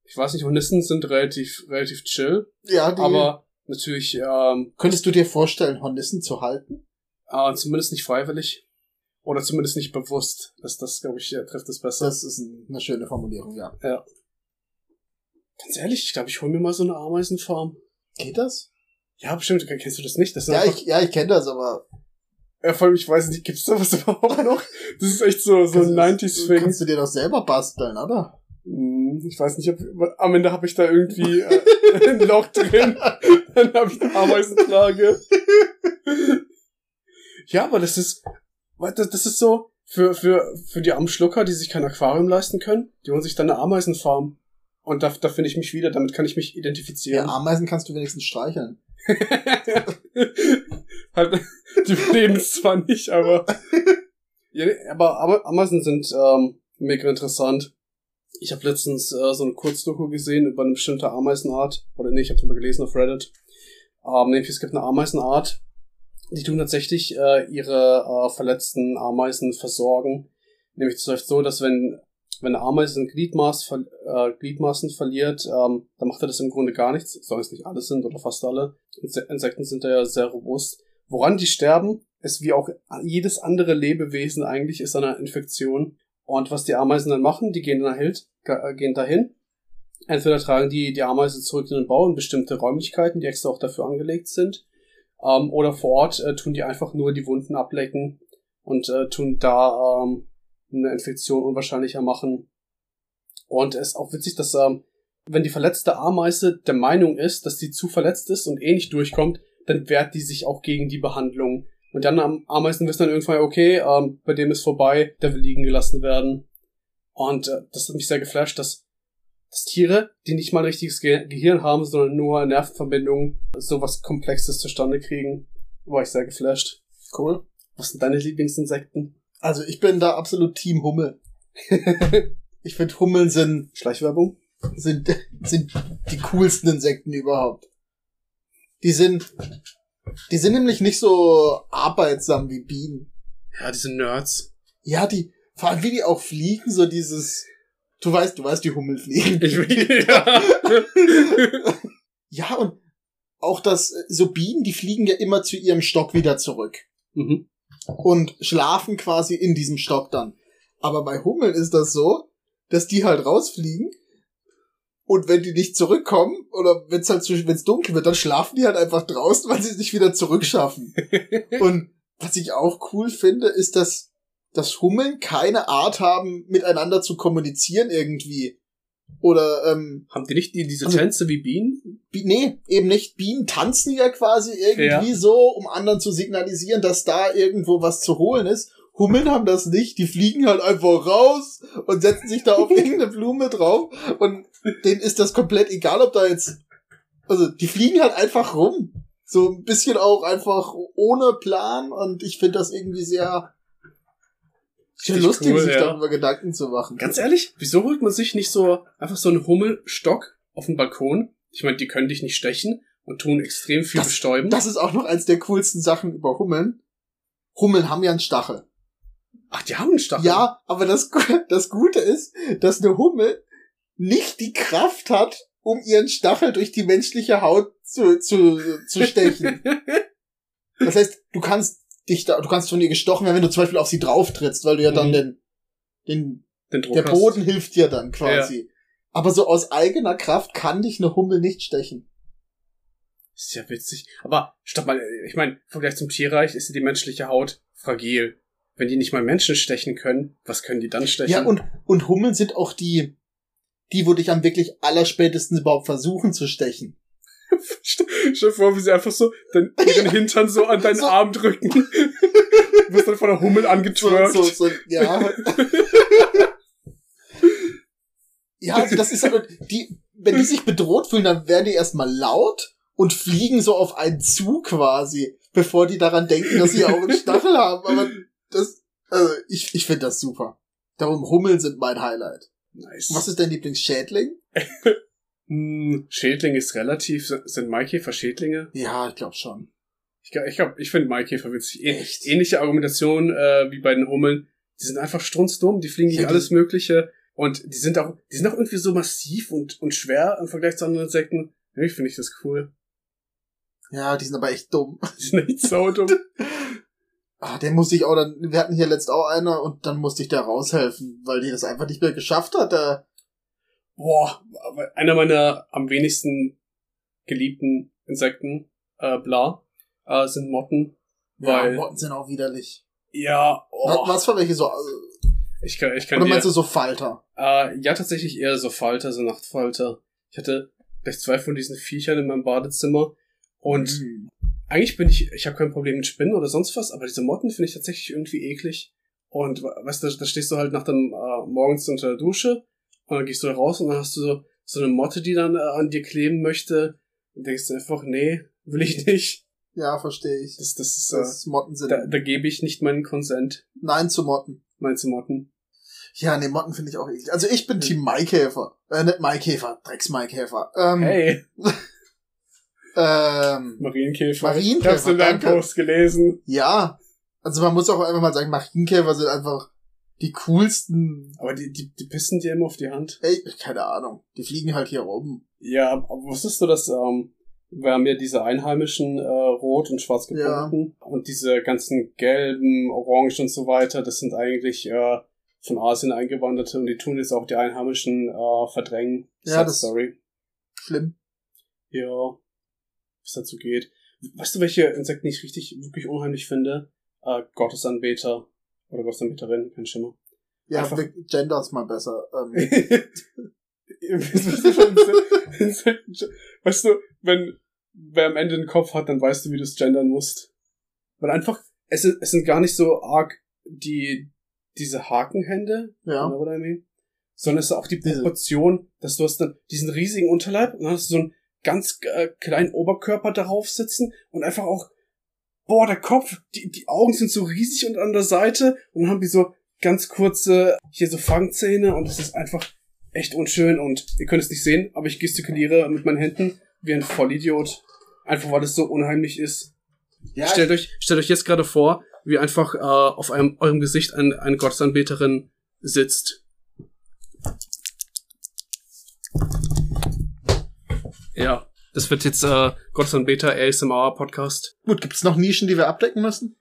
S2: Ich weiß nicht, Hornissen sind relativ, relativ chill,
S1: Ja, die,
S2: aber natürlich, ähm,
S1: könntest du dir vorstellen, Hornissen zu halten?
S2: äh, zumindest nicht freiwillig. Oder zumindest nicht bewusst. Das, das glaube ich, äh, trifft es besser.
S1: Das ist ein- eine schöne Formulierung, ja.
S2: Ganz ehrlich, ich glaube, ich hole mir mal so eine Ameisenfarm.
S1: Geht das?
S2: Ja, bestimmt, kennst du das nicht? Das
S1: Ja, ich, ja, ich kenne das, aber
S2: ja, vor allem, ich weiß nicht, gibt's sowas überhaupt noch? Das ist echt so, so ein
S1: kannst,
S2: 90s-Thing.
S1: kannst du dir doch selber basteln, oder?
S2: Hm, Ich weiß nicht, ob, am Ende habe ich da irgendwie äh, ein Loch drin. Dann habe ich eine Ameisenplage. ja, aber das ist, das, das ist so, für, für, für die armen Schlucker, die sich kein Aquarium leisten können, die holen sich dann eine Ameisenfarm. Und da, da finde ich mich wieder, damit kann ich mich
S1: Ja,
S2: identifizieren.
S1: Ameisen kannst du wenigstens streicheln.
S2: halt, die leben zwar nicht, aber, ja, aber, aber Ameisen sind ähm, mega interessant. Ich habe letztens äh, so eine Kurzdoku gesehen über eine bestimmte Ameisenart. Oder nee, ich habe drüber gelesen auf Reddit. Ähm, nämlich es gibt eine Ameisenart, die tun tatsächlich äh, ihre äh, verletzten Ameisen versorgen. Nämlich es läuft so, dass wenn wenn eine Ameise ein Gliedmaß äh, Gliedmaßen verliert, ähm, dann macht er das im Grunde gar nichts, solange es nicht alle sind oder fast alle. Inse Insekten sind da ja sehr robust. Woran die sterben, ist wie auch jedes andere Lebewesen eigentlich, ist eine Infektion. Und was die Ameisen dann machen, die gehen dann halt, äh, gehen dahin. Entweder tragen die die Ameise zurück in den Bau in bestimmte Räumlichkeiten, die extra auch dafür angelegt sind. Ähm, oder vor Ort äh, tun die einfach nur die Wunden ablecken und äh, tun da ähm, eine Infektion unwahrscheinlicher machen. Und es ist auch witzig, dass ähm, wenn die verletzte Ameise der Meinung ist, dass sie zu verletzt ist und eh nicht durchkommt, dann wehrt die sich auch gegen die Behandlung. Und dann am Ameisen wissen dann irgendwann, okay, ähm, bei dem ist vorbei, der will liegen gelassen werden. Und äh, das hat mich sehr geflasht, dass, dass Tiere, die nicht mal ein richtiges Ge Gehirn haben, sondern nur Nervenverbindungen, sowas Komplexes zustande kriegen. War ich sehr geflasht.
S1: Cool.
S2: Was sind deine Lieblingsinsekten?
S1: Also ich bin da absolut Team Hummel. ich finde Hummeln sind
S2: Schleichwerbung?
S1: sind, sind die coolsten Insekten überhaupt. Die sind, die sind nämlich nicht so arbeitsam wie Bienen.
S2: Ja, diese Nerds.
S1: Ja, die, vor allem wie die auch fliegen, so dieses, du weißt, du weißt, die Hummel fliegen.
S2: Ich will, ja.
S1: Ja, und auch das, so Bienen, die fliegen ja immer zu ihrem Stock wieder zurück.
S2: mhm.
S1: Und schlafen quasi in diesem Stock dann. Aber bei Hummeln ist das so, dass die halt rausfliegen und wenn die nicht zurückkommen oder wenn es halt wenn es dunkel wird, dann schlafen die halt einfach draußen, weil sie es nicht wieder zurückschaffen. und was ich auch cool finde, ist, dass dass Hummeln keine Art haben, miteinander zu kommunizieren irgendwie. Oder ähm,
S2: Haben die nicht die, diese Tänze wie Bienen?
S1: Bi nee, eben nicht. Bienen tanzen ja quasi irgendwie so, um anderen zu signalisieren, dass da irgendwo was zu holen ist. Hummeln haben das nicht. Die fliegen halt einfach raus und setzen sich da auf irgendeine Blume drauf. Und denen ist das komplett egal, ob da jetzt. Also, die fliegen halt einfach rum. So ein bisschen auch einfach ohne Plan. Und ich finde das irgendwie sehr, sehr
S2: Richtig
S1: lustig,
S2: cool,
S1: sich
S2: ja.
S1: darüber Gedanken zu machen.
S2: Ganz ehrlich, wieso holt man sich nicht so einfach so einen Hummelstock auf dem Balkon? Ich meine, die können dich nicht stechen und tun extrem viel
S1: Das-
S2: bestäuben.
S1: Das ist auch noch eins der coolsten Sachen über Hummeln. Hummeln haben ja einen Stachel.
S2: Ach, die haben einen Stachel.
S1: Ja, aber das, das Gute ist, dass eine Hummel nicht die Kraft hat, um ihren Stachel durch die menschliche Haut zu, zu, zu stechen. Das heißt, du kannst dich da, du kannst von ihr gestochen werden, wenn du zum Beispiel auf sie drauf trittst, weil du ja dann
S2: Mhm.
S1: den, den,
S2: Den Druck
S1: der
S2: hast.
S1: Boden hilft dir dann quasi. Aber so aus eigener Kraft kann dich eine Hummel nicht stechen.
S2: Ist ja witzig. Aber stopp mal, ich meine, im Vergleich zum Tierreich ist die menschliche Haut fragil. Wenn die nicht mal Menschen stechen können, was können die dann stechen?
S1: Ja, und, und Hummeln sind auch die, die, wo dich am wirklich allerspätestens überhaupt versuchen zu stechen.
S2: Stell dir vor, wie sie einfach so den, ihren Hintern so an deinen
S1: So.
S2: Arm drücken. Du wirst dann von der Hummel
S1: So,
S2: angetwirkt.
S1: so, so, ja. ja, also das ist halt, die, wenn die sich bedroht fühlen, dann werden die erstmal laut und fliegen so auf einen zu quasi, bevor die daran denken, dass sie auch einen Stachel haben. Aber das, also ich, ich finde das super. Darum Hummeln sind mein Highlight.
S2: Nice.
S1: Was ist dein Lieblingsschädling?
S2: Hm, Schädling ist relativ. Sind Maikäfer Schädlinge?
S1: Ja, ich glaube schon.
S2: Ich glaube, ich, glaub, ich finde Maikäfer witzig.
S1: Echt?
S2: Ähnliche Argumentation äh, wie bei den Hummeln. Die sind einfach strunzdumm, die fliegen gegen alles Mögliche. Und die sind auch, die sind auch irgendwie so massiv und, und schwer im Vergleich zu anderen Insekten. Irgendwie finde ich das cool.
S1: Ja, die sind aber echt dumm.
S2: Die sind echt so dumm.
S1: Ah, der muss ich auch dann, wir hatten hier letzt auch einer und dann musste ich da raushelfen, weil die das einfach nicht mehr geschafft hat. Der,
S2: Boah, einer meiner am wenigsten geliebten Insekten, äh, bla, äh, sind Motten.
S1: ja,
S2: Weil-
S1: Motten sind auch widerlich.
S2: Ja,
S1: Was,
S2: oh,
S1: was für welche so, also,
S2: ich kann, ich kann
S1: oder
S2: dir,
S1: meinst du so Falter?
S2: äh, ja, tatsächlich eher so Falter, so Nachtfalter. Ich hatte gleich zwei von diesen Viechern in meinem Badezimmer und
S1: Hm.
S2: eigentlich bin ich, ich habe kein Problem mit Spinnen oder sonst was, aber diese Motten finde ich tatsächlich irgendwie eklig. Und we- weißt du, da stehst du halt nach dem äh, morgens unter der Dusche und dann gehst du raus und dann hast du so, so eine Motte, die dann äh, an dir kleben möchte. Und denkst du einfach, nee, will ich nicht.
S1: Ja, verstehe ich.
S2: Das, das ist,
S1: Das
S2: äh,
S1: Motten sind.
S2: da, da gebe ich nicht meinen Konsent,
S1: Nein zu Motten.
S2: meinst du Motten.
S1: Ja, nee, Motten finde ich auch eklig. Also ich bin Team Maikäfer. Äh, nicht Maikäfer, Drecks-Maikäfer. Ähm,
S2: Hey,
S1: ähm,
S2: Marienkäfer.
S1: Marienkäfer,
S2: Ich hab's in deinem. Post gelesen.
S1: ja. Also man muss auch einfach mal sagen, Marienkäfer sind einfach die coolsten.
S2: Aber die, die, die pissen dir immer auf die Hand.
S1: Ey, keine Ahnung. Die fliegen halt hier rum.
S2: Ja, aber wusstest du, dass ähm, wir haben ja diese einheimischen äh, rot und schwarz gepunkten und diese ganzen gelben, orange und so weiter, das sind eigentlich äh, von Asien eingewanderte und die tun jetzt auch die einheimischen äh, verdrängen.
S1: Ja,
S2: Sad
S1: das-
S2: Story.
S1: Schlimm.
S2: Ja, es dazu geht. Weißt du, welche Insekten ich richtig, wirklich unheimlich finde? Äh, Gottesanbeter oder Gottesanbeterin, kein Schimmer.
S1: Ja,
S2: Einfach-
S1: wir genders mal besser. Ähm,
S2: weißt du, wenn wer am Ende einen Kopf hat, dann weißt du, wie du es gendern musst. Weil einfach, es, ist, es sind gar nicht so arg die, diese Hakenhände,
S1: ja.
S2: you know what I mean? sondern es ist auch die Proportion, dass du hast dann diesen riesigen Unterleib und dann hast du so einen ganz äh, kleinen Oberkörper darauf sitzen und einfach auch, boah, der Kopf, die, die Augen sind so riesig und an der Seite und dann haben die so ganz kurze, hier so Fangzähne und es ist einfach echt unschön und ihr könnt es nicht sehen, aber ich gestikuliere mit meinen Händen wie ein Vollidiot, einfach weil es so unheimlich ist.
S1: ja
S2: stellt euch, stellt euch jetzt gerade vor, wie einfach äh, auf einem, eurem Gesicht ein, eine Gottesanbeterin sitzt. Ja, das wird jetzt äh, Gottesanbeter ASMR Podcast.
S1: gut, gibt's noch Nischen, die wir abdecken müssen?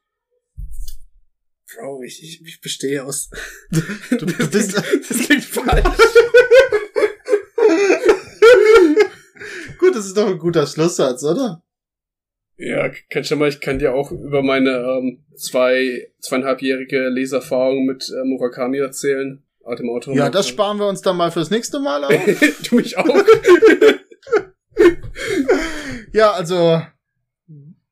S2: Bro, ich, ich, ich bestehe aus.
S1: Du, du bist,
S2: das klingt falsch.
S1: gut, das ist doch ein guter Schlusssatz, oder?
S2: Ja, schon mal, ich kann dir auch über meine ähm, zwei, zweieinhalbjährige Leserfahrung mit äh, Murakami erzählen. Art im Auto.
S1: Ja, das sparen wir uns dann mal fürs nächste Mal auf.
S2: du mich auch.
S1: Ja, also,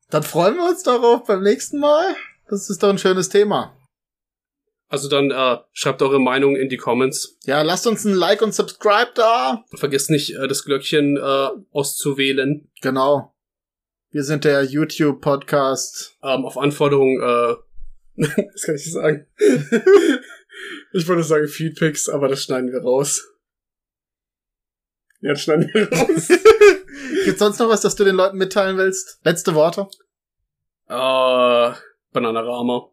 S1: dann freuen wir uns darauf beim nächsten Mal. Das ist doch ein schönes Thema.
S2: Also dann äh, schreibt eure Meinung in die Comments.
S1: Ja, lasst uns ein Like und Subscribe da.
S2: Vergesst nicht, äh, das Glöckchen äh, auszuwählen.
S1: Genau. Wir sind der YouTube-Podcast.
S2: Ähm, auf Anforderung, äh, was kann ich sagen? ich wollte sagen Feedpicks, aber das schneiden wir raus. Schneiden wir raus.
S1: Gibt's sonst noch was, das du den Leuten mitteilen willst? Letzte Worte?
S2: äh, Bananarama.